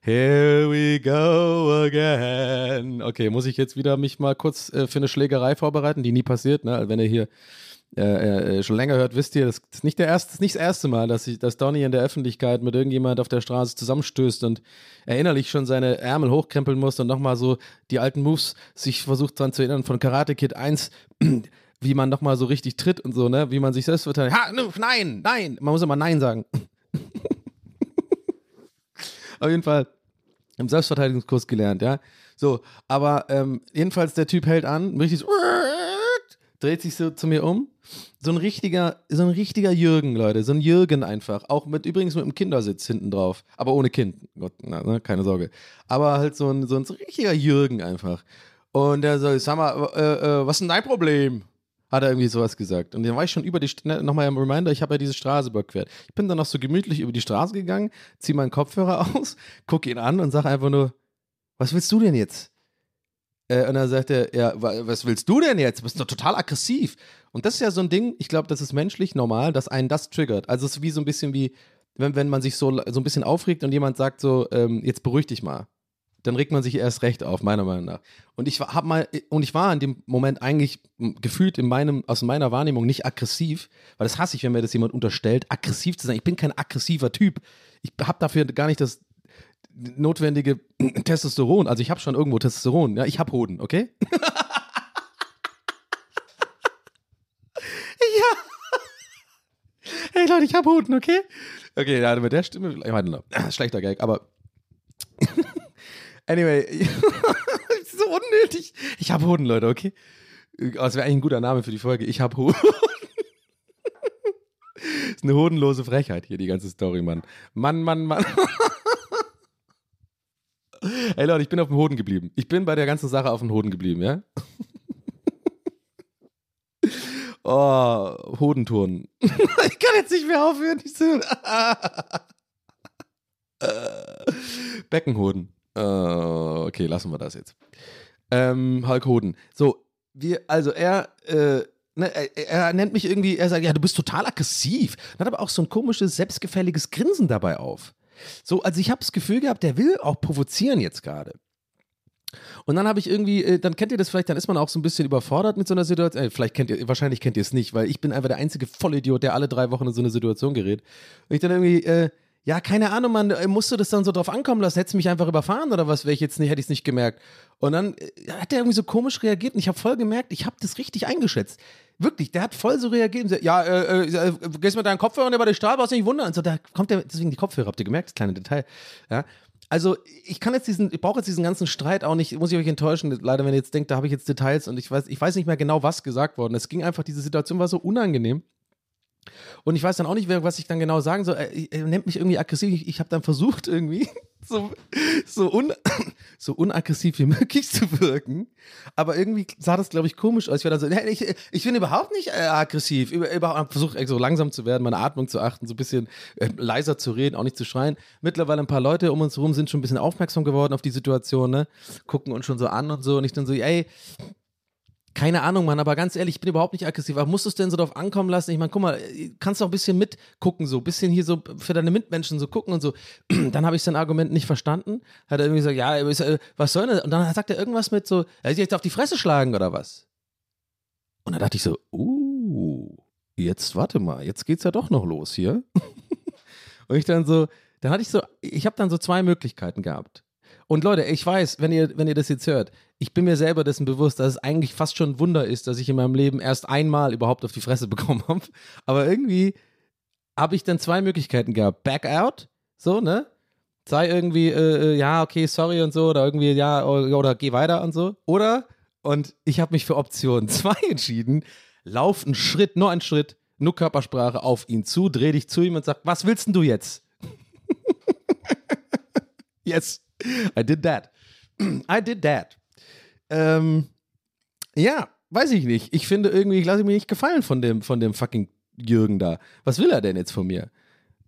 Here we go again. Okay, muss ich jetzt wieder mich mal kurz äh, für eine Schlägerei vorbereiten, die nie passiert, ne? Wenn ihr hier äh, äh, schon länger hört, wisst ihr, das ist nicht, der erste, das, nicht das erste Mal, dass, ich, dass Donny in der Öffentlichkeit mit irgendjemand auf der Straße zusammenstößt und erinnerlich schon seine Ärmel hochkrempeln muss und nochmal so die alten Moves sich versucht dran zu erinnern von Karate Kid 1, wie man nochmal so richtig tritt und so, ne? Wie man sich selbst verteidigt. Ha, nein, nein! Man muss immer Nein sagen. auf jeden Fall im Selbstverteidigungskurs gelernt, ja. So, aber ähm, jedenfalls der Typ hält an, richtig so, dreht sich so zu mir um so ein richtiger, so ein richtiger Jürgen, Leute. So ein Jürgen einfach. Auch mit, übrigens mit einem Kindersitz hinten drauf. Aber ohne Kind. Gott, na, ne, keine Sorge. Aber halt so ein, so ein, richtiger Jürgen einfach. Und er so, sag mal, äh, äh, was ist denn dein Problem? Hat er irgendwie sowas gesagt. Und dann war ich schon über die, ne, nochmal im Reminder, ich habe ja diese Straße überquert. Ich bin dann noch so gemütlich über die Straße gegangen, ziehe meinen Kopfhörer aus, gucke ihn an und sage einfach nur, was willst du denn jetzt? Äh, und dann sagt er, ja, wa- was willst du denn jetzt? Du bist doch total aggressiv. Und das ist ja so ein Ding, ich glaube, das ist menschlich normal, dass einen das triggert. Also es ist wie so ein bisschen wie, wenn, wenn man sich so, so ein bisschen aufregt und jemand sagt so, ähm, jetzt beruhig dich mal. Dann regt man sich erst recht auf, meiner Meinung nach. Und ich hab mal, und ich war in dem Moment eigentlich m, gefühlt in meinem, aus meiner Wahrnehmung nicht aggressiv, weil das hasse ich, wenn mir das jemand unterstellt, aggressiv zu sein. Ich bin kein aggressiver Typ. Ich habe dafür gar nicht das notwendige Testosteron. Also ich habe schon irgendwo Testosteron. Ja, ich habe Hoden, okay? ja. Hey Leute, ich habe Hoden, okay? Okay, ja, mit der Stimme, ich meine, schlechter Gag, aber anyway, so unnötig. Ich habe Hoden, Leute, okay? Das wäre eigentlich ein guter Name für die Folge. Ich habe Hoden. ist eine hodenlose Frechheit hier, die ganze Story, Mann. Mann, Mann, Mann. Ey Leute, ich bin auf dem Hoden geblieben. Ich bin bei der ganzen Sache auf dem Hoden geblieben, ja? oh, Hodenturnen. ich kann jetzt nicht mehr aufhören. Ich so Beckenhoden. Äh, okay, lassen wir das jetzt. Ähm, Hulk Hoden. So, wir, also er, äh, ne, er, er nennt mich irgendwie, er sagt, ja, du bist total aggressiv. Und hat aber auch so ein komisches, selbstgefälliges Grinsen dabei auf. So, also ich habe das Gefühl gehabt, der will auch provozieren jetzt gerade. Und dann habe ich irgendwie, äh, dann kennt ihr das vielleicht, dann ist man auch so ein bisschen überfordert mit so einer Situation. Äh, vielleicht kennt ihr, wahrscheinlich kennt ihr es nicht, weil ich bin einfach der einzige Vollidiot, der alle drei Wochen in so eine Situation gerät. Und ich dann irgendwie, äh, ja, keine Ahnung, man, äh, musst du das dann so drauf ankommen lassen? Hättest du mich einfach überfahren oder was? Wäre ich jetzt nicht, hätte ich es nicht gemerkt. Und dann äh, hat der irgendwie so komisch reagiert und ich habe voll gemerkt, ich habe das richtig eingeschätzt. Wirklich, der hat voll so reagiert. Ja, äh, äh, gehst mit deinen Kopfhörern über den Stahl, brauchst du nicht wundern. Und so, da kommt der, deswegen die Kopfhörer, habt ihr gemerkt, das kleine Detail. Ja. Also, ich kann jetzt diesen, ich brauche jetzt diesen ganzen Streit auch nicht, muss ich euch enttäuschen, leider, wenn ihr jetzt denkt, da habe ich jetzt Details und ich weiß, ich weiß nicht mehr genau, was gesagt worden. Es ging einfach, diese Situation war so unangenehm. Und ich weiß dann auch nicht, was ich dann genau sagen soll. Er, er nennt mich irgendwie aggressiv. Ich, ich habe dann versucht, irgendwie so, so, un, so unaggressiv wie möglich zu wirken. Aber irgendwie sah das, glaube ich, komisch aus. Ich war dann so, ich, ich bin überhaupt nicht äh, aggressiv. Über, über, versuche so langsam zu werden, meine Atmung zu achten, so ein bisschen äh, leiser zu reden, auch nicht zu schreien. Mittlerweile ein paar Leute um uns herum sind schon ein bisschen aufmerksam geworden auf die Situation, ne? Gucken uns schon so an und so. Und ich dann so, ey, keine Ahnung, Mann, aber ganz ehrlich, ich bin überhaupt nicht aggressiv. Aber musst du es denn so drauf ankommen lassen? Ich meine, guck mal, kannst du auch ein bisschen mitgucken, so ein bisschen hier so für deine Mitmenschen so gucken und so. Dann habe ich sein Argument nicht verstanden. Hat er irgendwie gesagt, ja, äh, was soll denn das? Und dann sagt er irgendwas mit so, er sich jetzt auf die Fresse schlagen oder was? Und dann dachte ich so, uh, jetzt warte mal, jetzt geht's ja doch noch los hier. und ich dann so, dann hatte ich so, ich habe dann so zwei Möglichkeiten gehabt. Und Leute, ich weiß, wenn ihr, wenn ihr das jetzt hört, ich bin mir selber dessen bewusst, dass es eigentlich fast schon ein Wunder ist, dass ich in meinem Leben erst einmal überhaupt auf die Fresse bekommen habe. Aber irgendwie habe ich dann zwei Möglichkeiten gehabt. Back out, so, ne? Sei irgendwie, äh, äh, ja, okay, sorry und so, oder irgendwie, ja, oder, oder geh weiter und so. Oder, und ich habe mich für Option zwei entschieden, lauf einen Schritt, nur einen Schritt, nur Körpersprache auf ihn zu, dreh dich zu ihm und sag, was willst denn du jetzt? yes, I did that. I did that. Ähm, ja, weiß ich nicht. Ich finde irgendwie, ich lasse mir nicht gefallen von dem, von dem fucking Jürgen da. Was will er denn jetzt von mir?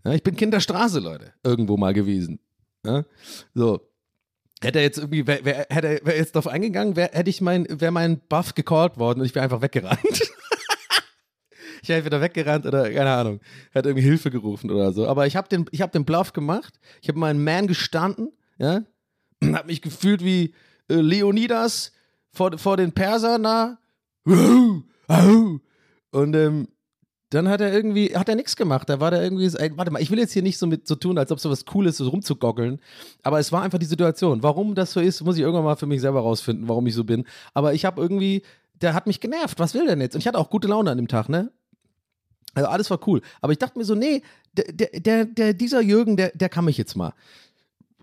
Ja, ich bin Kind der Straße, Leute. Irgendwo mal gewesen. Ja? So. Hätte er jetzt irgendwie, wär, wär, er wär jetzt drauf eingegangen, wär, hätte ich mein, wäre mein Buff gecallt worden und ich wäre einfach weggerannt. ich wäre entweder weggerannt oder, keine Ahnung, hätte irgendwie Hilfe gerufen oder so. Aber ich habe den, ich hab den Bluff gemacht. Ich habe meinen Man gestanden, ja. Hab mich gefühlt wie äh, Leonidas vor, vor den Persern da. Und ähm, dann hat er irgendwie, hat er nichts gemacht. Da war der irgendwie, warte mal, ich will jetzt hier nicht so mit so tun, als ob so was cool ist, so rumzugoggeln. Aber es war einfach die Situation. Warum das so ist, muss ich irgendwann mal für mich selber rausfinden, warum ich so bin. Aber ich habe irgendwie, der hat mich genervt. Was will der denn jetzt? Und ich hatte auch gute Laune an dem Tag, ne? Also alles war cool. Aber ich dachte mir so, nee, der, der, der dieser Jürgen, der, der kann mich jetzt mal.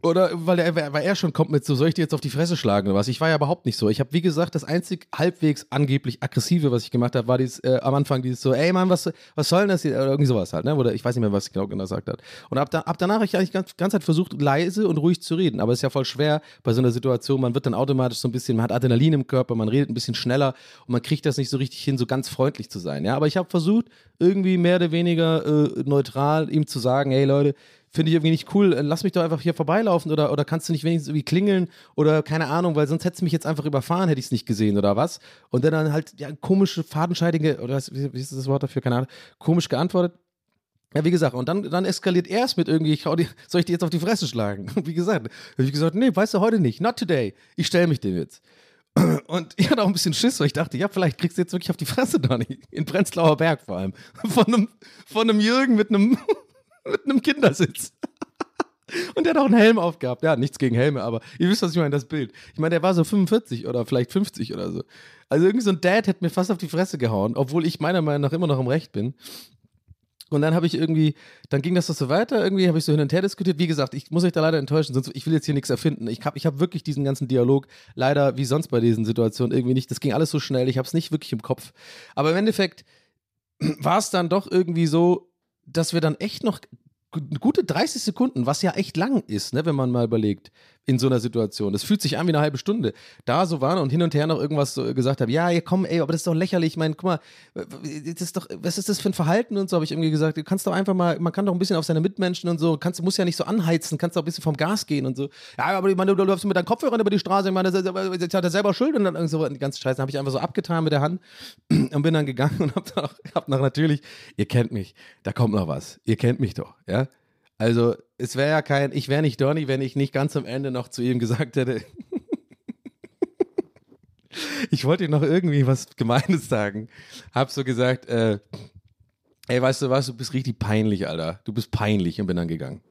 Oder weil er, weil er schon kommt mit so, soll ich dir jetzt auf die Fresse schlagen oder was? Ich war ja überhaupt nicht so. Ich habe, wie gesagt, das einzig halbwegs angeblich aggressive, was ich gemacht habe, war dieses, äh, am Anfang dieses so, ey Mann, was, was soll denn das hier? Oder irgendwie sowas halt, ne? Oder ich weiß nicht mehr, was ich genau gesagt hat. Und ab, da, ab danach habe ich eigentlich ganz, ganz Zeit versucht, leise und ruhig zu reden. Aber es ist ja voll schwer bei so einer Situation. Man wird dann automatisch so ein bisschen, man hat Adrenalin im Körper, man redet ein bisschen schneller und man kriegt das nicht so richtig hin, so ganz freundlich zu sein. Ja, aber ich habe versucht, irgendwie mehr oder weniger äh, neutral ihm zu sagen, hey Leute, finde ich irgendwie nicht cool, äh, lass mich doch einfach hier vorbeilaufen oder, oder kannst du nicht wenigstens irgendwie klingeln oder keine Ahnung, weil sonst hättest du mich jetzt einfach überfahren, hätte ich es nicht gesehen oder was. Und dann, halt, ja, komische, fadenscheidige, oder was, wie, ist das Wort dafür, keine Ahnung, komisch geantwortet. Ja, wie gesagt, und dann, dann eskaliert er es mit irgendwie, ich hau die, soll ich dir jetzt auf die Fresse schlagen? Und wie gesagt, habe ich gesagt, nee, weißt du, heute nicht, not today. Ich stelle mich dem jetzt. Und ich hatte auch ein bisschen Schiss, weil ich dachte, ja, vielleicht kriegst du jetzt wirklich auf die Fresse, Donny. In Prenzlauer Berg vor allem. Von einem, von einem Jürgen mit einem, mit einem Kindersitz. Und der hat auch einen Helm aufgehabt. Ja, nichts gegen Helme, aber ihr wisst, was ich meine, das Bild. Ich meine, der war so 45 oder vielleicht 50 oder so. Also irgendwie so ein Dad hätte mir fast auf die Fresse gehauen, obwohl ich meiner Meinung nach immer noch im Recht bin. Und dann habe ich irgendwie, dann ging das so weiter, irgendwie habe ich so hin und her diskutiert. Wie gesagt, ich muss euch da leider enttäuschen, sonst ich will jetzt hier nichts erfinden. Ich habe ich hab wirklich diesen ganzen Dialog leider wie sonst bei diesen Situationen irgendwie nicht. Das ging alles so schnell, ich habe es nicht wirklich im Kopf. Aber im Endeffekt war es dann doch irgendwie so, dass wir dann echt noch gu- gute 30 Sekunden, was ja echt lang ist, ne, wenn man mal überlegt, in so einer Situation. Das fühlt sich an wie eine halbe Stunde. Da so waren und hin und her noch irgendwas so gesagt haben, ja, komm, ey, aber das ist doch lächerlich. Ich meine, guck mal, das ist doch, was ist das für ein Verhalten und so, habe ich irgendwie gesagt. Du kannst doch einfach mal, man kann doch ein bisschen auf seine Mitmenschen und so, kannst, du musst ja nicht so anheizen, kannst doch ein bisschen vom Gas gehen und so. Ja, aber ich meine, du läufst mit deinen Kopfhörern über die Straße, ich meine, das, das, hat er selber Schuld und dann irgend so die ganze Scheiße habe ich einfach so abgetan mit der Hand und bin dann gegangen und hab noch, hab noch natürlich, ihr kennt mich, da kommt noch was. Ihr kennt mich doch, ja? Also, es wäre ja kein, ich wäre nicht Donny, wenn ich nicht ganz am Ende noch zu ihm gesagt hätte. ich wollte ihm noch irgendwie was Gemeines sagen. Hab so gesagt, äh, ey, weißt du was, du bist richtig peinlich, Alter. Du bist peinlich und bin dann gegangen.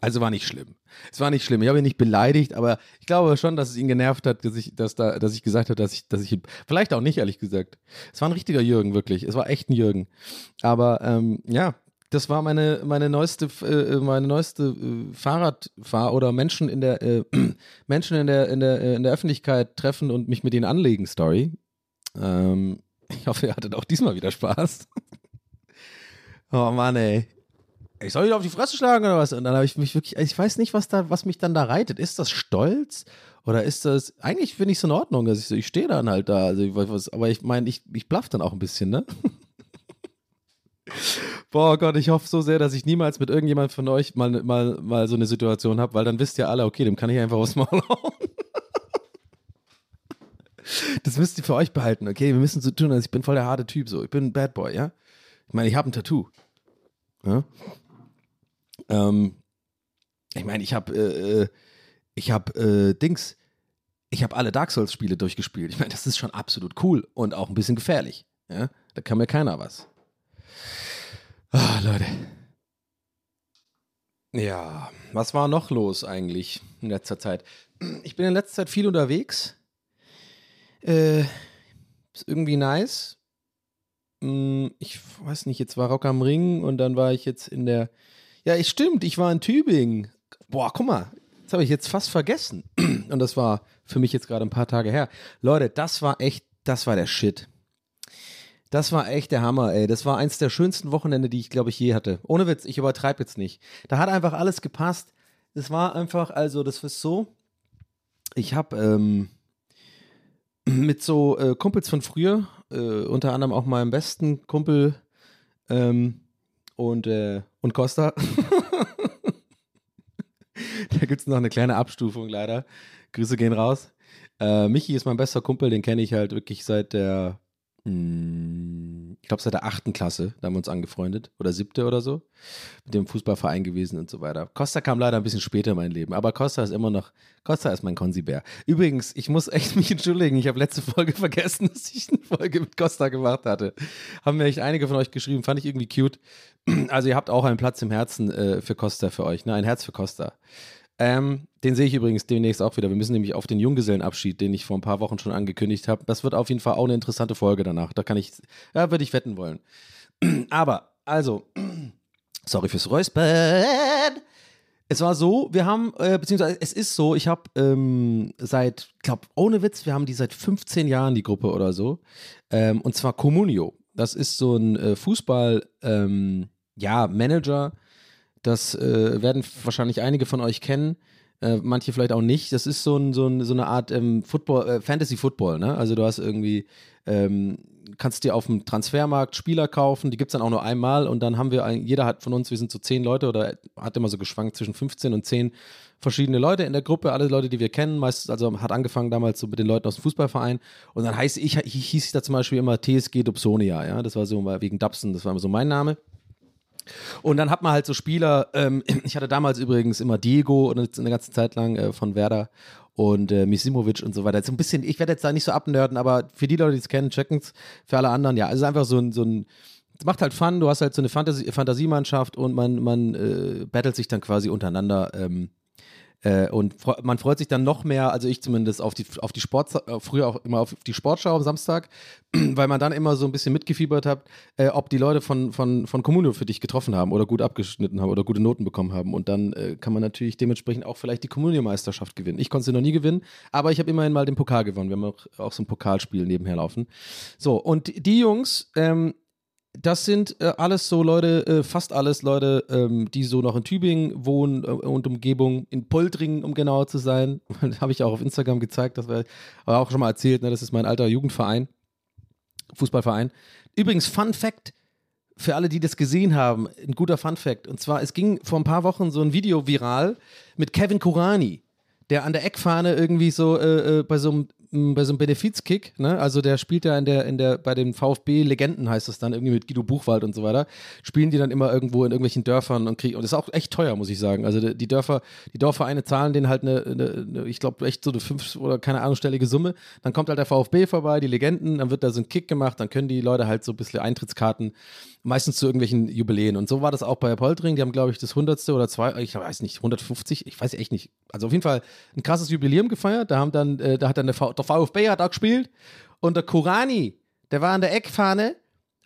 Also war nicht schlimm. Es war nicht schlimm. Ich habe ihn nicht beleidigt, aber ich glaube schon, dass es ihn genervt hat, dass ich, dass da, dass ich gesagt habe, dass ich, dass ich vielleicht auch nicht, ehrlich gesagt. Es war ein richtiger Jürgen, wirklich. Es war echt ein Jürgen. Aber ähm, ja, das war meine, meine neueste, äh, meine neueste äh, Fahrradfahr- oder Menschen in der, äh, Menschen in der, in der, äh, in der Öffentlichkeit treffen und mich mit ihnen anlegen Story. Ähm, ich hoffe, ihr hattet auch diesmal wieder Spaß. oh Mann, ey. Ich soll wieder auf die Fresse schlagen oder was? Und dann habe ich mich wirklich, ich weiß nicht, was da, was mich dann da reitet. Ist das Stolz? Oder ist das, eigentlich finde ich es in Ordnung, dass ich so, ich stehe dann halt da, also was, aber ich meine, ich, ich blaff dann auch ein bisschen, ne? Boah Gott, ich hoffe so sehr, dass ich niemals mit irgendjemand von euch mal, mal, mal so eine Situation habe, weil dann wisst ihr alle, okay, dem kann ich einfach aufs Maul hauen. Das müsst ihr für euch behalten, okay? Wir müssen so tun, als ich bin voll der harte Typ, so. Ich bin ein Bad Boy, ja? Ich meine, ich habe ein Tattoo. Ja? Ähm, ich meine, ich habe, äh, äh, ich habe äh, Dings, ich habe alle Dark Souls Spiele durchgespielt. Ich meine, das ist schon absolut cool und auch ein bisschen gefährlich. Ja? Da kann mir keiner was. Ah, Leute. Ja, was war noch los eigentlich in letzter Zeit? Ich bin in letzter Zeit viel unterwegs. Äh, ist irgendwie nice. Hm, Ich weiß nicht, jetzt war Rock am Ring und dann war ich jetzt in der. Ja, ich stimmt, ich war in Tübingen. Boah, guck mal, das habe ich jetzt fast vergessen. Und das war für mich jetzt gerade ein paar Tage her. Leute, das war echt, das war der Shit. Das war echt der Hammer, ey. Das war eins der schönsten Wochenende, die ich, glaube ich, je hatte. Ohne Witz, ich übertreibe jetzt nicht. Da hat einfach alles gepasst. Das war einfach, also, das ist so. Ich habe ähm, mit so äh, Kumpels von früher, äh, unter anderem auch meinem besten Kumpel ähm, und, äh, und Costa. da gibt es noch eine kleine Abstufung leider. Grüße gehen raus. Äh, Michi ist mein bester Kumpel, den kenne ich halt wirklich seit der, ich glaube seit der achten Klasse, da haben wir uns angefreundet. Oder siebte oder so. Mit dem Fußballverein gewesen und so weiter. Costa kam leider ein bisschen später in mein Leben, aber Costa ist immer noch, Costa ist mein Konsibär. Übrigens, ich muss echt mich entschuldigen, ich habe letzte Folge vergessen, dass ich eine Folge mit Costa gemacht hatte. Haben mir echt einige von euch geschrieben, fand ich irgendwie cute. Also ihr habt auch einen Platz im Herzen äh, für Costa für euch, ne? Ein Herz für Costa. Ähm, den sehe ich übrigens demnächst auch wieder. Wir müssen nämlich auf den Junggesellenabschied, den ich vor ein paar Wochen schon angekündigt habe. Das wird auf jeden Fall auch eine interessante Folge danach. Da kann ich, ja, würde ich wetten wollen. Aber, also, sorry fürs Räuspern. Es war so, wir haben, äh, beziehungsweise es ist so, ich habe ähm, seit, glaube ohne Witz, wir haben die seit 15 Jahren, die Gruppe oder so. Ähm, und zwar Comunio. Das ist so ein äh, Fußball, ähm, ja, Manager. Das äh, werden wahrscheinlich einige von euch kennen. Äh, manche vielleicht auch nicht. Das ist so, ein, so, ein, so eine Art ähm, Football, äh, Fantasy Football, ne? Also du hast irgendwie, ähm, kannst dir auf dem Transfermarkt Spieler kaufen, die gibt es dann auch nur einmal und dann haben wir, ein, jeder hat von uns, wir sind so zehn Leute oder hat immer so geschwankt zwischen 15 und 10 verschiedene Leute in der Gruppe, alle Leute, die wir kennen, meistens, also hat angefangen damals so mit den Leuten aus dem Fußballverein und dann heißt ich, ich hieß ich da zum Beispiel immer TSG Dobsonia, ja, das war so wegen Dubson, das war immer so mein Name. Und dann hat man halt so Spieler, ähm, ich hatte damals übrigens immer Diego und eine ganze Zeit lang äh, von Werder und äh, Misimovic und so weiter. So ein bisschen, ich werde jetzt da nicht so abnörden, aber für die Leute, die es kennen, checken es. Für alle anderen, ja, es ist einfach so ein, so ein es macht halt Fun, du hast halt so eine Fantasie Fantasiemannschaft und man, man äh, battelt sich dann quasi untereinander. Ähm, äh, und fre- man freut sich dann noch mehr, also ich zumindest, auf die, auf die Sport, äh, früher auch immer auf die Sportschau am Samstag, weil man dann immer so ein bisschen mitgefiebert hat, äh, ob die Leute von, von, von Kommuno für dich getroffen haben oder gut abgeschnitten haben oder gute Noten bekommen haben. Und dann äh, kann man natürlich dementsprechend auch vielleicht die Kommunio-Meisterschaft gewinnen. Ich konnte sie noch nie gewinnen, aber ich habe immerhin mal den Pokal gewonnen. Wir haben auch, auch so ein Pokalspiel nebenher laufen. So, und die Jungs, ähm, das sind äh, alles so Leute, äh, fast alles Leute, ähm, die so noch in Tübingen wohnen äh, und Umgebung, in Poltringen, um genauer zu sein. Habe ich auch auf Instagram gezeigt, das war auch schon mal erzählt, ne? das ist mein alter Jugendverein, Fußballverein. Übrigens, Fun Fact, für alle, die das gesehen haben, ein guter Fun Fact. Und zwar, es ging vor ein paar Wochen so ein Video viral mit Kevin Kurani, der an der Eckfahne irgendwie so äh, äh, bei so einem bei so einem Benefizkick, ne? Also der spielt ja in der, in der, bei den VfB Legenden heißt das dann, irgendwie mit Guido Buchwald und so weiter, spielen die dann immer irgendwo in irgendwelchen Dörfern und kriegen, und das ist auch echt teuer, muss ich sagen. Also die, die Dörfer, die Dorfvereine zahlen denen halt eine, eine, eine ich glaube, echt so eine fünf oder keine Ahnung, stellige Summe. Dann kommt halt der VfB vorbei, die Legenden, dann wird da so ein Kick gemacht, dann können die Leute halt so ein bisschen Eintrittskarten, meistens zu irgendwelchen Jubiläen. Und so war das auch bei Poltering. Die haben, glaube ich, das 100. oder zwei, ich weiß nicht, 150, ich weiß echt nicht. Also auf jeden Fall ein krasses Jubiläum gefeiert. Da haben dann, äh, da hat dann der, v der VfB hat auch gespielt und der Kurani, der war an der Eckfahne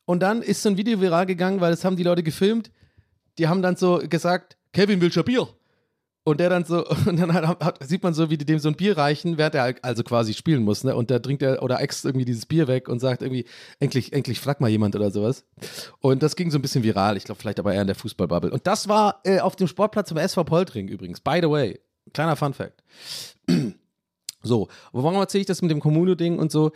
und dann ist so ein Video viral gegangen, weil das haben die Leute gefilmt. Die haben dann so gesagt, Kevin will schon Bier. Und der dann so, und dann hat, hat, sieht man so, wie die dem so ein Bier reichen, während er also quasi spielen muss, ne? Und da trinkt er oder ext irgendwie dieses Bier weg und sagt irgendwie, endlich, endlich frag mal jemand oder sowas. Und das ging so ein bisschen viral, ich glaube vielleicht aber eher in der Fußballbubble. Und das war äh, auf dem Sportplatz zum SV Poltring übrigens, by the way. Kleiner Fun Fact. So, warum erzähle ich das mit dem Kommuno-Ding und so?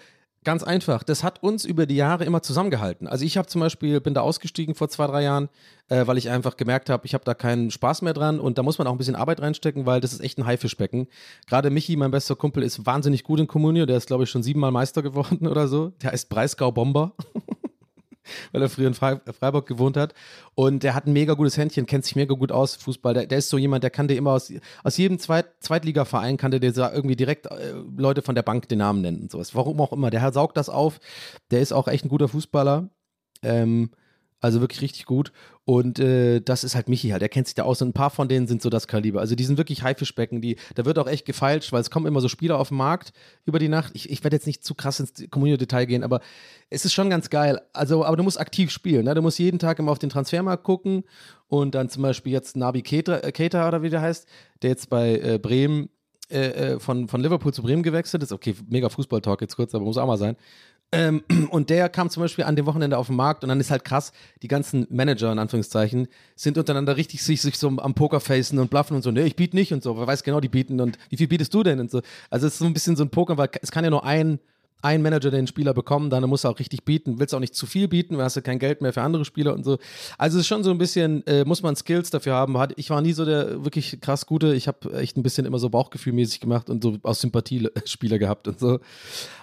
Ganz einfach, das hat uns über die Jahre immer zusammengehalten. Also ich habe zum Beispiel, bin da ausgestiegen vor zwei, drei Jahren, äh, weil ich einfach gemerkt habe, ich habe da keinen Spaß mehr dran und da muss man auch ein bisschen Arbeit reinstecken, weil das ist echt ein Haifischbecken. Gerade Michi, mein bester Kumpel, ist wahnsinnig gut in Kommunio, der ist glaube ich schon siebenmal Meister geworden oder so. Der heißt Breisgau Bomber. weil er früher in Frei Freiburg gewohnt hat. Und der hat ein mega gutes Händchen, kennt sich mega gut aus, Fußball. Der, der ist so jemand, der kann dir immer aus, aus jedem Zweit Zweitligaverein kann der irgendwie direkt äh, Leute von der Bank den Namen nennen und sowas. Warum auch immer. Der saugt das auf. Der ist auch echt ein guter Fußballer. Ähm, also wirklich richtig gut. Und äh, das ist halt Michi halt. Der kennt sich da aus. Und ein paar von denen sind so das Kaliber. Also die sind wirklich Haifischbecken. Die, da wird auch echt gefeilscht, weil es kommen immer so Spieler auf den Markt über die Nacht. Ich, ich werde jetzt nicht zu krass ins Community-Detail gehen, aber es ist schon ganz geil. Also, aber du musst aktiv spielen. Ne? Du musst jeden Tag immer auf den Transfermarkt gucken und dann zum Beispiel jetzt Nabi äh, Keita oder wie der heißt, der jetzt bei äh, Bremen äh, äh, von, von Liverpool zu Bremen gewechselt ist. Okay, mega Fußball-Talk jetzt kurz, aber muss auch mal sein. Ähm, und der kam zum Beispiel an dem Wochenende auf den Markt und dann ist halt krass, die ganzen Manager in Anführungszeichen sind untereinander richtig sich, sich so am Pokerfacen und bluffen und so, ne, ich biete nicht und so, wer weiß genau, die bieten und wie viel bietest du denn und so. Also es ist so ein bisschen so ein Poker, weil es kann ja nur ein, ein Manager den Spieler bekommen, dann muss er auch richtig bieten, willst auch nicht zu viel bieten, weil hast du kein Geld mehr für andere Spieler und so. Also es ist schon so ein bisschen, äh, muss man Skills dafür haben. Ich war nie so der wirklich krass gute, ich habe echt ein bisschen immer so Bauchgefühlmäßig gemacht und so aus Sympathie Spieler gehabt und so.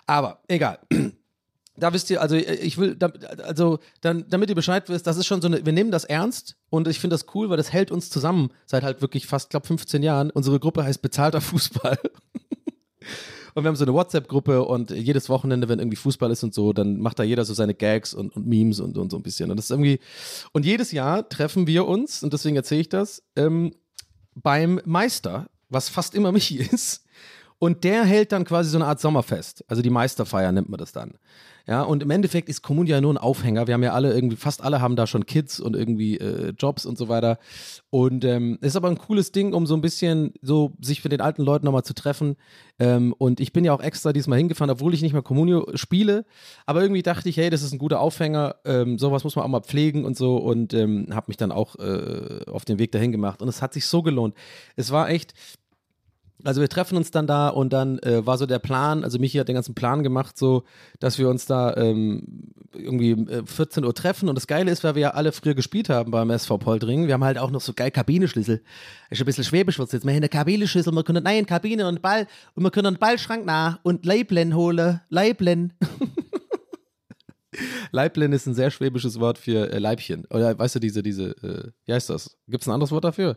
Aber egal da wisst ihr, also ich will, also dann, damit ihr Bescheid wisst, das ist schon so eine, wir nehmen das ernst und ich finde das cool, weil das hält uns zusammen seit halt wirklich fast, glaube 15 Jahren. Unsere Gruppe heißt bezahlter Fußball. Und wir haben so eine WhatsApp-Gruppe und jedes Wochenende, wenn irgendwie Fußball ist und so, dann macht da jeder so seine Gags und, und Memes und, und so ein bisschen. Und das ist irgendwie, und jedes Jahr treffen wir uns, und deswegen erzähle ich das, ähm, beim Meister, was fast immer Michi ist. Und der hält dann quasi so eine Art Sommerfest. Also die Meisterfeier nennt man das dann. Ja, und im Endeffekt ist Kommun ja nur ein Aufhänger. Wir haben ja alle irgendwie, fast alle haben da schon Kids und irgendwie äh, Jobs und so weiter. Und ähm, ist aber ein cooles Ding, um so ein bisschen so sich für den alten Leuten nochmal zu treffen. Ähm, und ich bin ja auch extra diesmal hingefahren, obwohl ich nicht mehr Communio spiele. Aber irgendwie dachte ich, hey, das ist ein guter Aufhänger. Ähm, sowas muss man auch mal pflegen und so. Und ähm, habe mich dann auch äh, auf den Weg dahin gemacht. Und es hat sich so gelohnt. Es war echt, Also wir treffen uns dann da und dann äh, war so der Plan, also Michi hat den ganzen Plan gemacht, so, dass wir uns da ähm, irgendwie äh, 14 Uhr treffen und das Geile ist, weil wir ja alle früher gespielt haben beim SV Poldringen, wir haben halt auch noch so geil Kabineschlüssel. Ist ein bisschen schwäbisch wird's jetzt. Wir haben eine Kabineschlüssel, wir können nein, Kabine und Ball und wir können einen Ballschrank nach und Leiblen holen, Leiblen. Leiblen ist ein sehr schwäbisches Wort für äh, Leibchen. Oder weißt du, diese, diese, äh, wie heißt das? Gibt es ein anderes Wort dafür?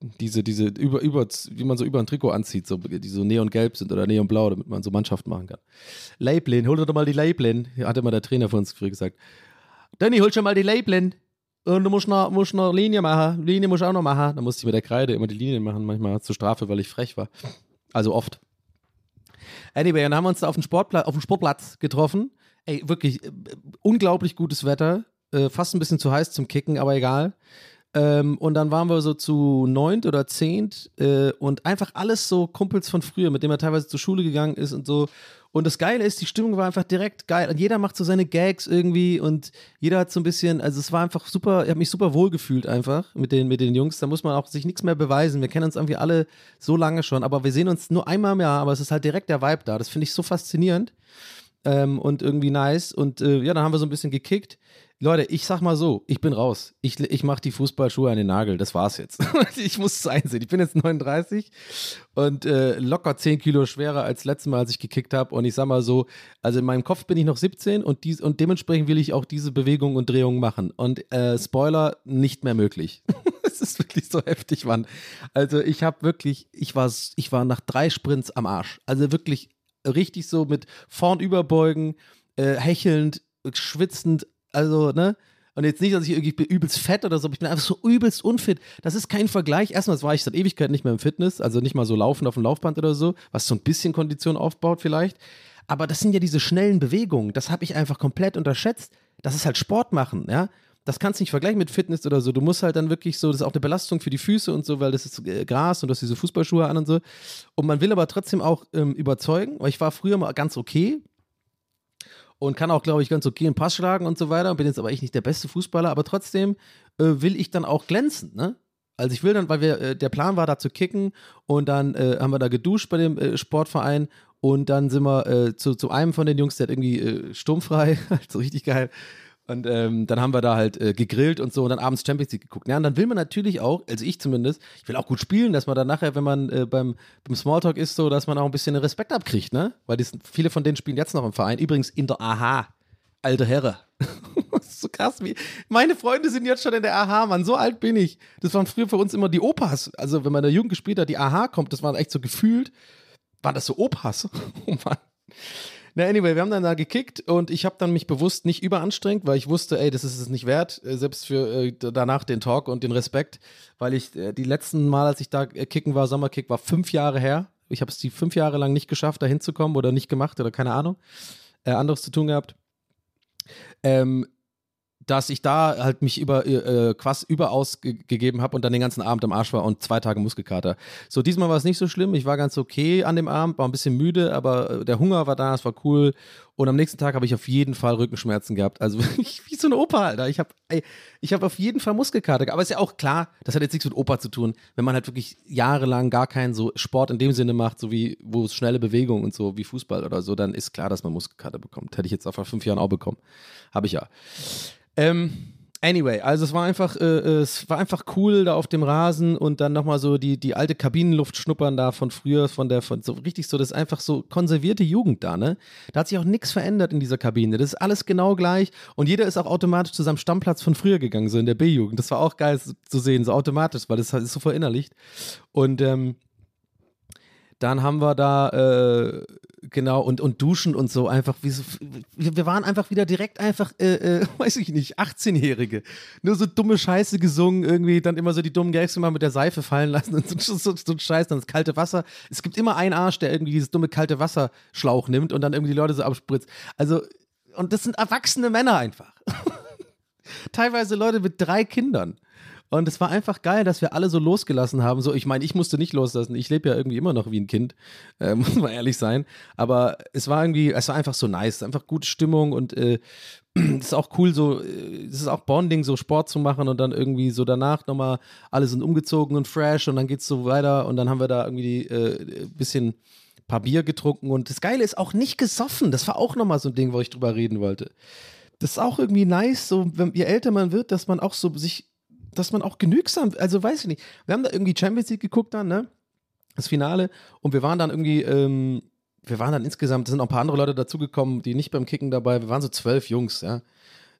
Diese, diese, über, über, wie man so über ein Trikot anzieht, so, die so neongelb sind oder neonblau, damit man so Mannschaft machen kann. Leiblen, hol doch mal die Leiblen, hat immer der Trainer von uns früher gesagt. Danny, hol schon mal die Leiblen. Und du musst noch, musst noch Linie machen. Linie musst du auch noch machen. Da musste ich mit der Kreide immer die Linien machen, manchmal zur Strafe, weil ich frech war. Also oft. Anyway, dann haben wir uns da auf dem, Sportplatz, auf dem Sportplatz getroffen. Ey, wirklich äh, unglaublich gutes Wetter. Äh, fast ein bisschen zu heiß zum Kicken, aber egal. Ähm, und dann waren wir so zu neunt oder zehnt äh, und einfach alles so Kumpels von früher, mit denen er teilweise zur Schule gegangen ist und so. Und das Geile ist, die Stimmung war einfach direkt geil. Und jeder macht so seine Gags irgendwie und jeder hat so ein bisschen, also es war einfach super, ich habe mich super wohl gefühlt einfach mit den, mit den Jungs. Da muss man auch sich nichts mehr beweisen. Wir kennen uns irgendwie alle so lange schon, aber wir sehen uns nur einmal im Jahr, aber es ist halt direkt der Vibe da. Das finde ich so faszinierend ähm, und irgendwie nice. Und äh, ja, dann haben wir so ein bisschen gekickt. Leute, ich sag mal so, ich bin raus. Ich, ich mache die Fußballschuhe an den Nagel. Das war's jetzt. ich muss es einsehen. Ich bin jetzt 39 und äh, locker 10 Kilo schwerer als letztes Mal, als ich gekickt habe. Und ich sag mal so, also in meinem Kopf bin ich noch 17 und, dies, und dementsprechend will ich auch diese Bewegungen und Drehungen machen. Und äh, Spoiler, nicht mehr möglich. Es ist wirklich so heftig, Mann. Also ich habe wirklich, ich war, ich war nach drei Sprints am Arsch. Also wirklich richtig so mit vorn überbeugen, äh, hechelnd, schwitzend, also, ne? Und jetzt nicht, dass ich irgendwie übelst fett oder so, aber ich bin einfach so übelst unfit. Das ist kein Vergleich. Erstmal war ich seit Ewigkeit nicht mehr im Fitness, also nicht mal so laufen auf dem Laufband oder so, was so ein bisschen Kondition aufbaut vielleicht. Aber das sind ja diese schnellen Bewegungen. Das habe ich einfach komplett unterschätzt. Das ist halt Sport machen, ja. Das kannst du nicht vergleichen mit Fitness oder so. Du musst halt dann wirklich so, das ist auch eine Belastung für die Füße und so, weil das ist äh, Gras und du hast diese Fußballschuhe an und so. Und man will aber trotzdem auch ähm, überzeugen, ich war früher mal ganz okay, und kann auch, glaube ich, ganz okay einen Pass schlagen und so weiter. Bin jetzt aber echt nicht der beste Fußballer, aber trotzdem äh, will ich dann auch glänzen, ne? Also ich will dann, weil wir, äh, der Plan war da zu kicken und dann äh, haben wir da geduscht bei dem äh, Sportverein und dann sind wir äh, zu, zu einem von den Jungs, der hat irgendwie äh, sturmfrei, also richtig geil. Und ähm, dann haben wir da halt äh, gegrillt und so und dann abends Champions League geguckt. Ja, und dann will man natürlich auch, also ich zumindest, ich will auch gut spielen, dass man dann nachher, wenn man äh, beim, beim Smalltalk ist, so, dass man auch ein bisschen Respekt abkriegt, ne? Weil die, viele von denen spielen jetzt noch im Verein. Übrigens in der AHA. Alter Herre. das so krass. Wie, meine Freunde sind jetzt schon in der AHA, Mann. So alt bin ich. Das waren früher für uns immer die Opas. Also, wenn man in der Jugend gespielt hat, die AHA kommt, das war echt so gefühlt, waren das so Opas. oh Mann. Na, anyway, wir haben dann da gekickt und ich habe dann mich bewusst nicht überanstrengt, weil ich wusste, ey, das ist es nicht wert, äh, selbst für äh, danach den Talk und den Respekt, weil ich äh, die letzten Mal, als ich da äh, kicken war, Sommerkick, war fünf Jahre her. Ich habe es die fünf Jahre lang nicht geschafft, da hinzukommen oder nicht gemacht oder keine Ahnung, äh, anderes zu tun gehabt. Ähm, dass ich da halt mich über äh, quasi überaus ge gegeben habe und dann den ganzen Abend am Arsch war und zwei Tage Muskelkater. So, diesmal war es nicht so schlimm. Ich war ganz okay an dem Abend, war ein bisschen müde, aber äh, der Hunger war da, es war cool. Und am nächsten Tag habe ich auf jeden Fall Rückenschmerzen gehabt. Also wie so ein Opa, Alter. Ich habe ich hab auf jeden Fall Muskelkater gehabt. Aber ist ja auch klar, das hat jetzt nichts mit Opa zu tun, wenn man halt wirklich jahrelang gar keinen so Sport in dem Sinne macht, so wie, wo es schnelle Bewegung und so, wie Fußball oder so, dann ist klar, dass man Muskelkater bekommt. Hätte ich jetzt auch vor fünf Jahren auch bekommen. Habe ich ja. Ähm, anyway, also es war einfach, äh, es war einfach cool da auf dem Rasen und dann nochmal so die, die alte Kabinenluft schnuppern da von früher, von der, von so richtig so, das ist einfach so konservierte Jugend da, ne? Da hat sich auch nichts verändert in dieser Kabine. Das ist alles genau gleich und jeder ist auch automatisch zu seinem Stammplatz von früher gegangen, so in der B-Jugend. Das war auch geil zu sehen, so automatisch, weil das ist so verinnerlicht. Und ähm, dann haben wir da, äh, genau, und, und duschen und so einfach, wie so, wir waren einfach wieder direkt einfach, äh, äh, weiß ich nicht, 18-Jährige. Nur so dumme Scheiße gesungen, irgendwie dann immer so die dummen Gags immer mit der Seife fallen lassen und so, so, so ein Scheiß, dann das kalte Wasser. Es gibt immer einen Arsch, der irgendwie dieses dumme kalte Wasserschlauch nimmt und dann irgendwie die Leute so abspritzt. Also, und das sind erwachsene Männer einfach. Teilweise Leute mit drei Kindern. Und es war einfach geil, dass wir alle so losgelassen haben. So, ich meine, ich musste nicht loslassen. Ich lebe ja irgendwie immer noch wie ein Kind, äh, muss man ehrlich sein. Aber es war irgendwie, es war einfach so nice, einfach gute Stimmung und äh, es ist auch cool, so, äh, es ist auch Bonding, so Sport zu machen und dann irgendwie so danach nochmal, alle sind umgezogen und fresh und dann geht's so weiter und dann haben wir da irgendwie äh, ein bisschen paar Bier getrunken und das Geile ist auch nicht gesoffen. Das war auch nochmal so ein Ding, wo ich drüber reden wollte. Das ist auch irgendwie nice, so, wenn, je älter man wird, dass man auch so sich dass man auch genügsam, also weiß ich nicht, wir haben da irgendwie Champions League geguckt dann, ne? Das Finale und wir waren dann irgendwie, ähm, wir waren dann insgesamt, sind auch ein paar andere Leute dazugekommen, die nicht beim Kicken dabei, wir waren so zwölf Jungs, ja.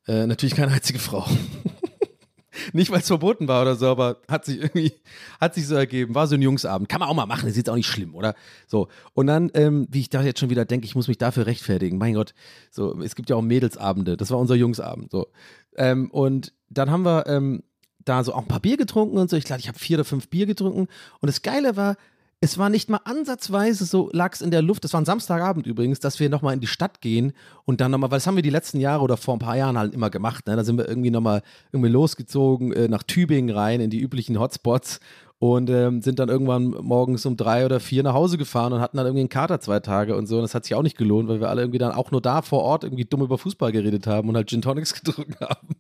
Äh, natürlich keine einzige Frau. nicht, weil es verboten war oder so, aber hat sich irgendwie, hat sich so ergeben. War so ein Jungsabend. Kann man auch mal machen, ist jetzt auch nicht schlimm, oder? So. Und dann, ähm, wie ich da jetzt schon wieder denke, ich muss mich dafür rechtfertigen. Mein Gott, so, es gibt ja auch Mädelsabende. Das war unser Jungsabend, so. Ähm, und dann haben wir, ähm, da so auch ein paar Bier getrunken und so. Ich glaube, ich habe vier oder fünf Bier getrunken. Und das Geile war, es war nicht mal ansatzweise so, lag es in der Luft, das war ein Samstagabend übrigens, dass wir nochmal in die Stadt gehen und dann nochmal, weil das haben wir die letzten Jahre oder vor ein paar Jahren halt immer gemacht, ne? da sind wir irgendwie nochmal irgendwie losgezogen äh, nach Tübingen rein, in die üblichen Hotspots und ähm, sind dann irgendwann morgens um drei oder vier nach Hause gefahren und hatten dann irgendwie einen Kater zwei Tage und so und das hat sich auch nicht gelohnt, weil wir alle irgendwie dann auch nur da vor Ort irgendwie dumm über Fußball geredet haben und halt Gin Tonics getrunken haben.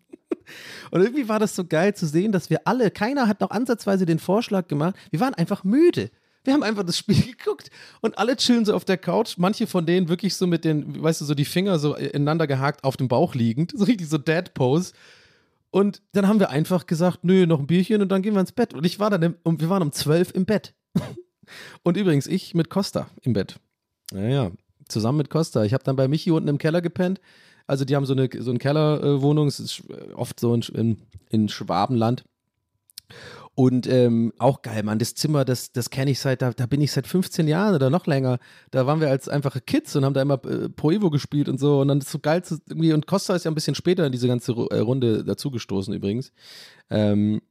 Und irgendwie war das so geil zu sehen, dass wir alle, keiner hat noch ansatzweise den Vorschlag gemacht, wir waren einfach müde. Wir haben einfach das Spiel geguckt und alle chillen so auf der Couch. Manche von denen wirklich so mit den, weißt du, so die Finger so ineinander gehakt auf dem Bauch liegend, so richtig so Dead Pose. Und dann haben wir einfach gesagt, nö, noch ein Bierchen und dann gehen wir ins Bett. Und ich war dann, im, wir waren um zwölf im Bett. und übrigens, ich mit Costa im Bett. Naja, zusammen mit Costa. Ich habe dann bei Michi unten im Keller gepennt. Also die haben so eine, so eine Kellerwohnung, es ist oft so in, in, in Schwabenland. Und ähm, auch geil, Mann, das Zimmer, das, das kenne ich seit, da, da bin ich seit 15 Jahren oder noch länger. Da waren wir als einfache Kids und haben da immer äh, Pro Evo gespielt und so. Und dann ist so geil zu, irgendwie, und Costa ist ja ein bisschen später in diese ganze äh, Runde dazugestoßen übrigens. Ähm,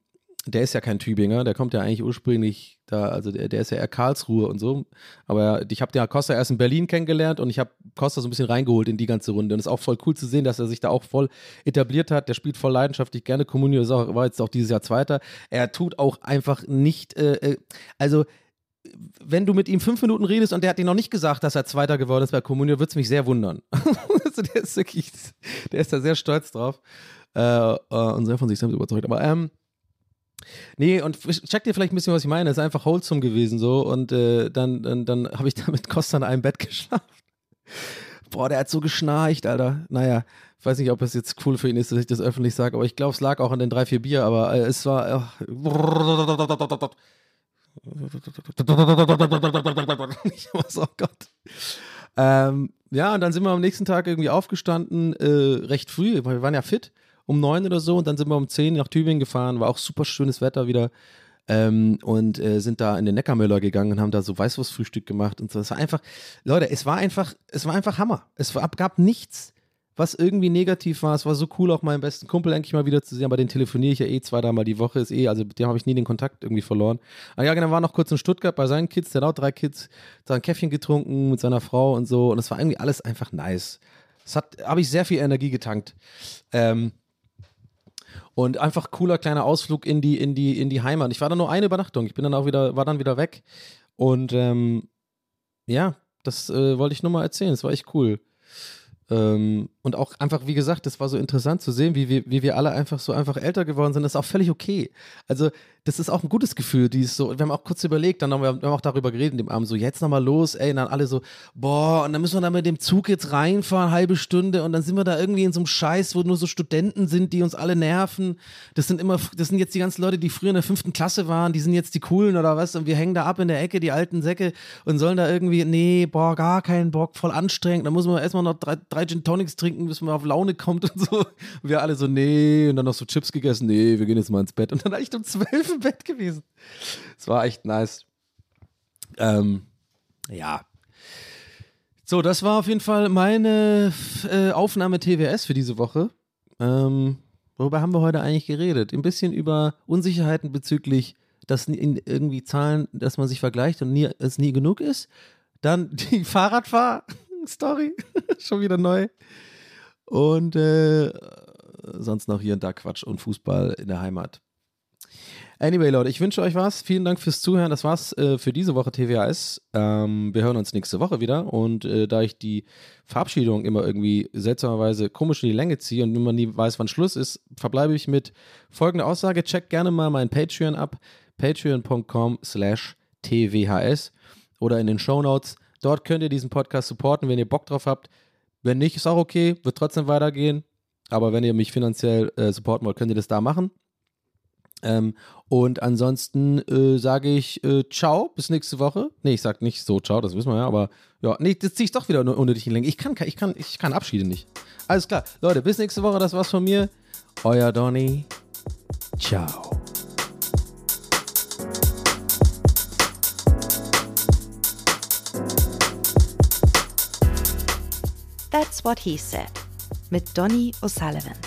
der ist ja kein Tübinger, der kommt ja eigentlich ursprünglich da, also der, der ist ja eher Karlsruhe und so. Aber ich habe ja Costa erst in Berlin kennengelernt und ich habe Costa so ein bisschen reingeholt in die ganze Runde. Und es ist auch voll cool zu sehen, dass er sich da auch voll etabliert hat. Der spielt voll leidenschaftlich gerne. Comunio ist auch, war jetzt auch dieses Jahr Zweiter. Er tut auch einfach nicht, äh, äh also wenn du mit ihm fünf Minuten redest und der hat dir noch nicht gesagt, dass er Zweiter geworden ist bei Comunio, würde es mich sehr wundern. also der ist wirklich, der ist da sehr stolz drauf äh, äh und sehr von sich selbst überzeugt. Aber ähm, Nee, und check dir vielleicht ein bisschen, was ich meine. Es ist einfach wholesome gewesen so. Und äh, dann, dann, dann habe ich da mit Costa in einem Bett geschlafen. Boah, der hat so geschnarcht, Alter. Naja, ich weiß nicht, ob es jetzt cool für ihn ist, dass ich das öffentlich sage, aber ich glaube, es lag auch an den drei, vier Bier, aber äh, es war. Äh, ich was, oh Gott. Ähm, ja, und dann sind wir am nächsten Tag irgendwie aufgestanden, äh, recht früh, weil wir waren ja fit um neun oder so und dann sind wir um zehn nach Tübingen gefahren, war auch super schönes Wetter wieder. Ähm, und äh, sind da in den Neckarmüller gegangen und haben da so Weißwurstfrühstück gemacht und so. Es war einfach, Leute, es war einfach, es war einfach Hammer. Es war, gab nichts, was irgendwie negativ war. Es war so cool, auch meinen besten Kumpel endlich mal wieder zu sehen, aber den telefoniere ich ja eh zwei, dreimal die Woche, ist eh, also mit dem habe ich nie den Kontakt irgendwie verloren. Aber ja, genau, war noch kurz in Stuttgart bei seinen Kids, der hat auch drei Kids, da ein Käffchen getrunken mit seiner Frau und so und es war irgendwie alles einfach nice. Es hat, habe ich sehr viel Energie getankt. Ähm, und einfach cooler kleiner Ausflug in die, in die, in die Heimat. Ich war da nur eine Übernachtung. Ich bin dann auch wieder, war dann wieder weg. Und ähm, ja, das äh, wollte ich nur mal erzählen. Das war echt cool. Ähm, und auch einfach, wie gesagt, das war so interessant zu sehen, wie wir, wie wir alle einfach so einfach älter geworden sind. Das ist auch völlig okay. Also, das ist auch ein gutes Gefühl, die ist so, wir haben auch kurz überlegt, dann haben wir, wir haben auch darüber geredet dem Abend, so jetzt nochmal los, ey, und dann alle so, boah, und dann müssen wir da mit dem Zug jetzt reinfahren, halbe Stunde, und dann sind wir da irgendwie in so einem Scheiß, wo nur so Studenten sind, die uns alle nerven. Das sind immer, das sind jetzt die ganzen Leute, die früher in der fünften Klasse waren, die sind jetzt die coolen oder was, und wir hängen da ab in der Ecke, die alten Säcke, und sollen da irgendwie, nee, boah, gar keinen Bock, voll anstrengend, da muss man erstmal noch drei, drei Gin Tonics trinken, bis man auf Laune kommt und so. Und wir alle so, nee, und dann noch so Chips gegessen, nee, wir gehen jetzt mal ins Bett. Und dann echt um zwölf im Bett gewesen. Es war echt nice. Ähm, ja. So, das war auf jeden Fall meine äh, Aufnahme TWS für diese Woche. Ähm, worüber haben wir heute eigentlich geredet? Ein bisschen über Unsicherheiten bezüglich, dass irgendwie Zahlen, dass man sich vergleicht und nie, es nie genug ist. Dann die Fahrradfahr-Story, schon wieder neu. Und äh, sonst noch hier und da Quatsch und Fußball in der Heimat. Anyway, Leute, ich wünsche euch was. Vielen Dank fürs Zuhören. Das war's äh, für diese Woche TWAS. Ähm, wir hören uns nächste Woche wieder. Und äh, da ich die Verabschiedung immer irgendwie seltsamerweise komisch in die Länge ziehe und man nie weiß, wann Schluss ist, verbleibe ich mit folgender Aussage. Checkt gerne mal mein Patreon ab. Patreon.com slash TWHS oder in den Show Notes. Dort könnt ihr diesen Podcast supporten, wenn ihr Bock drauf habt. Wenn nicht, ist auch okay, wird trotzdem weitergehen. Aber wenn ihr mich finanziell äh, supporten wollt, könnt ihr das da machen. Ähm, und ansonsten äh, sage ich äh, ciao, bis nächste Woche. Nee, ich sag nicht so ciao, das wissen wir ja, aber ja, nee, das ziehe ich doch wieder unnötig in Länge. Ich kann, ich, kann, ich kann Abschiede nicht. Alles klar, Leute, bis nächste Woche, das war's von mir. Euer Donny. Ciao. That's What He Said mit Donny O'Sullivan.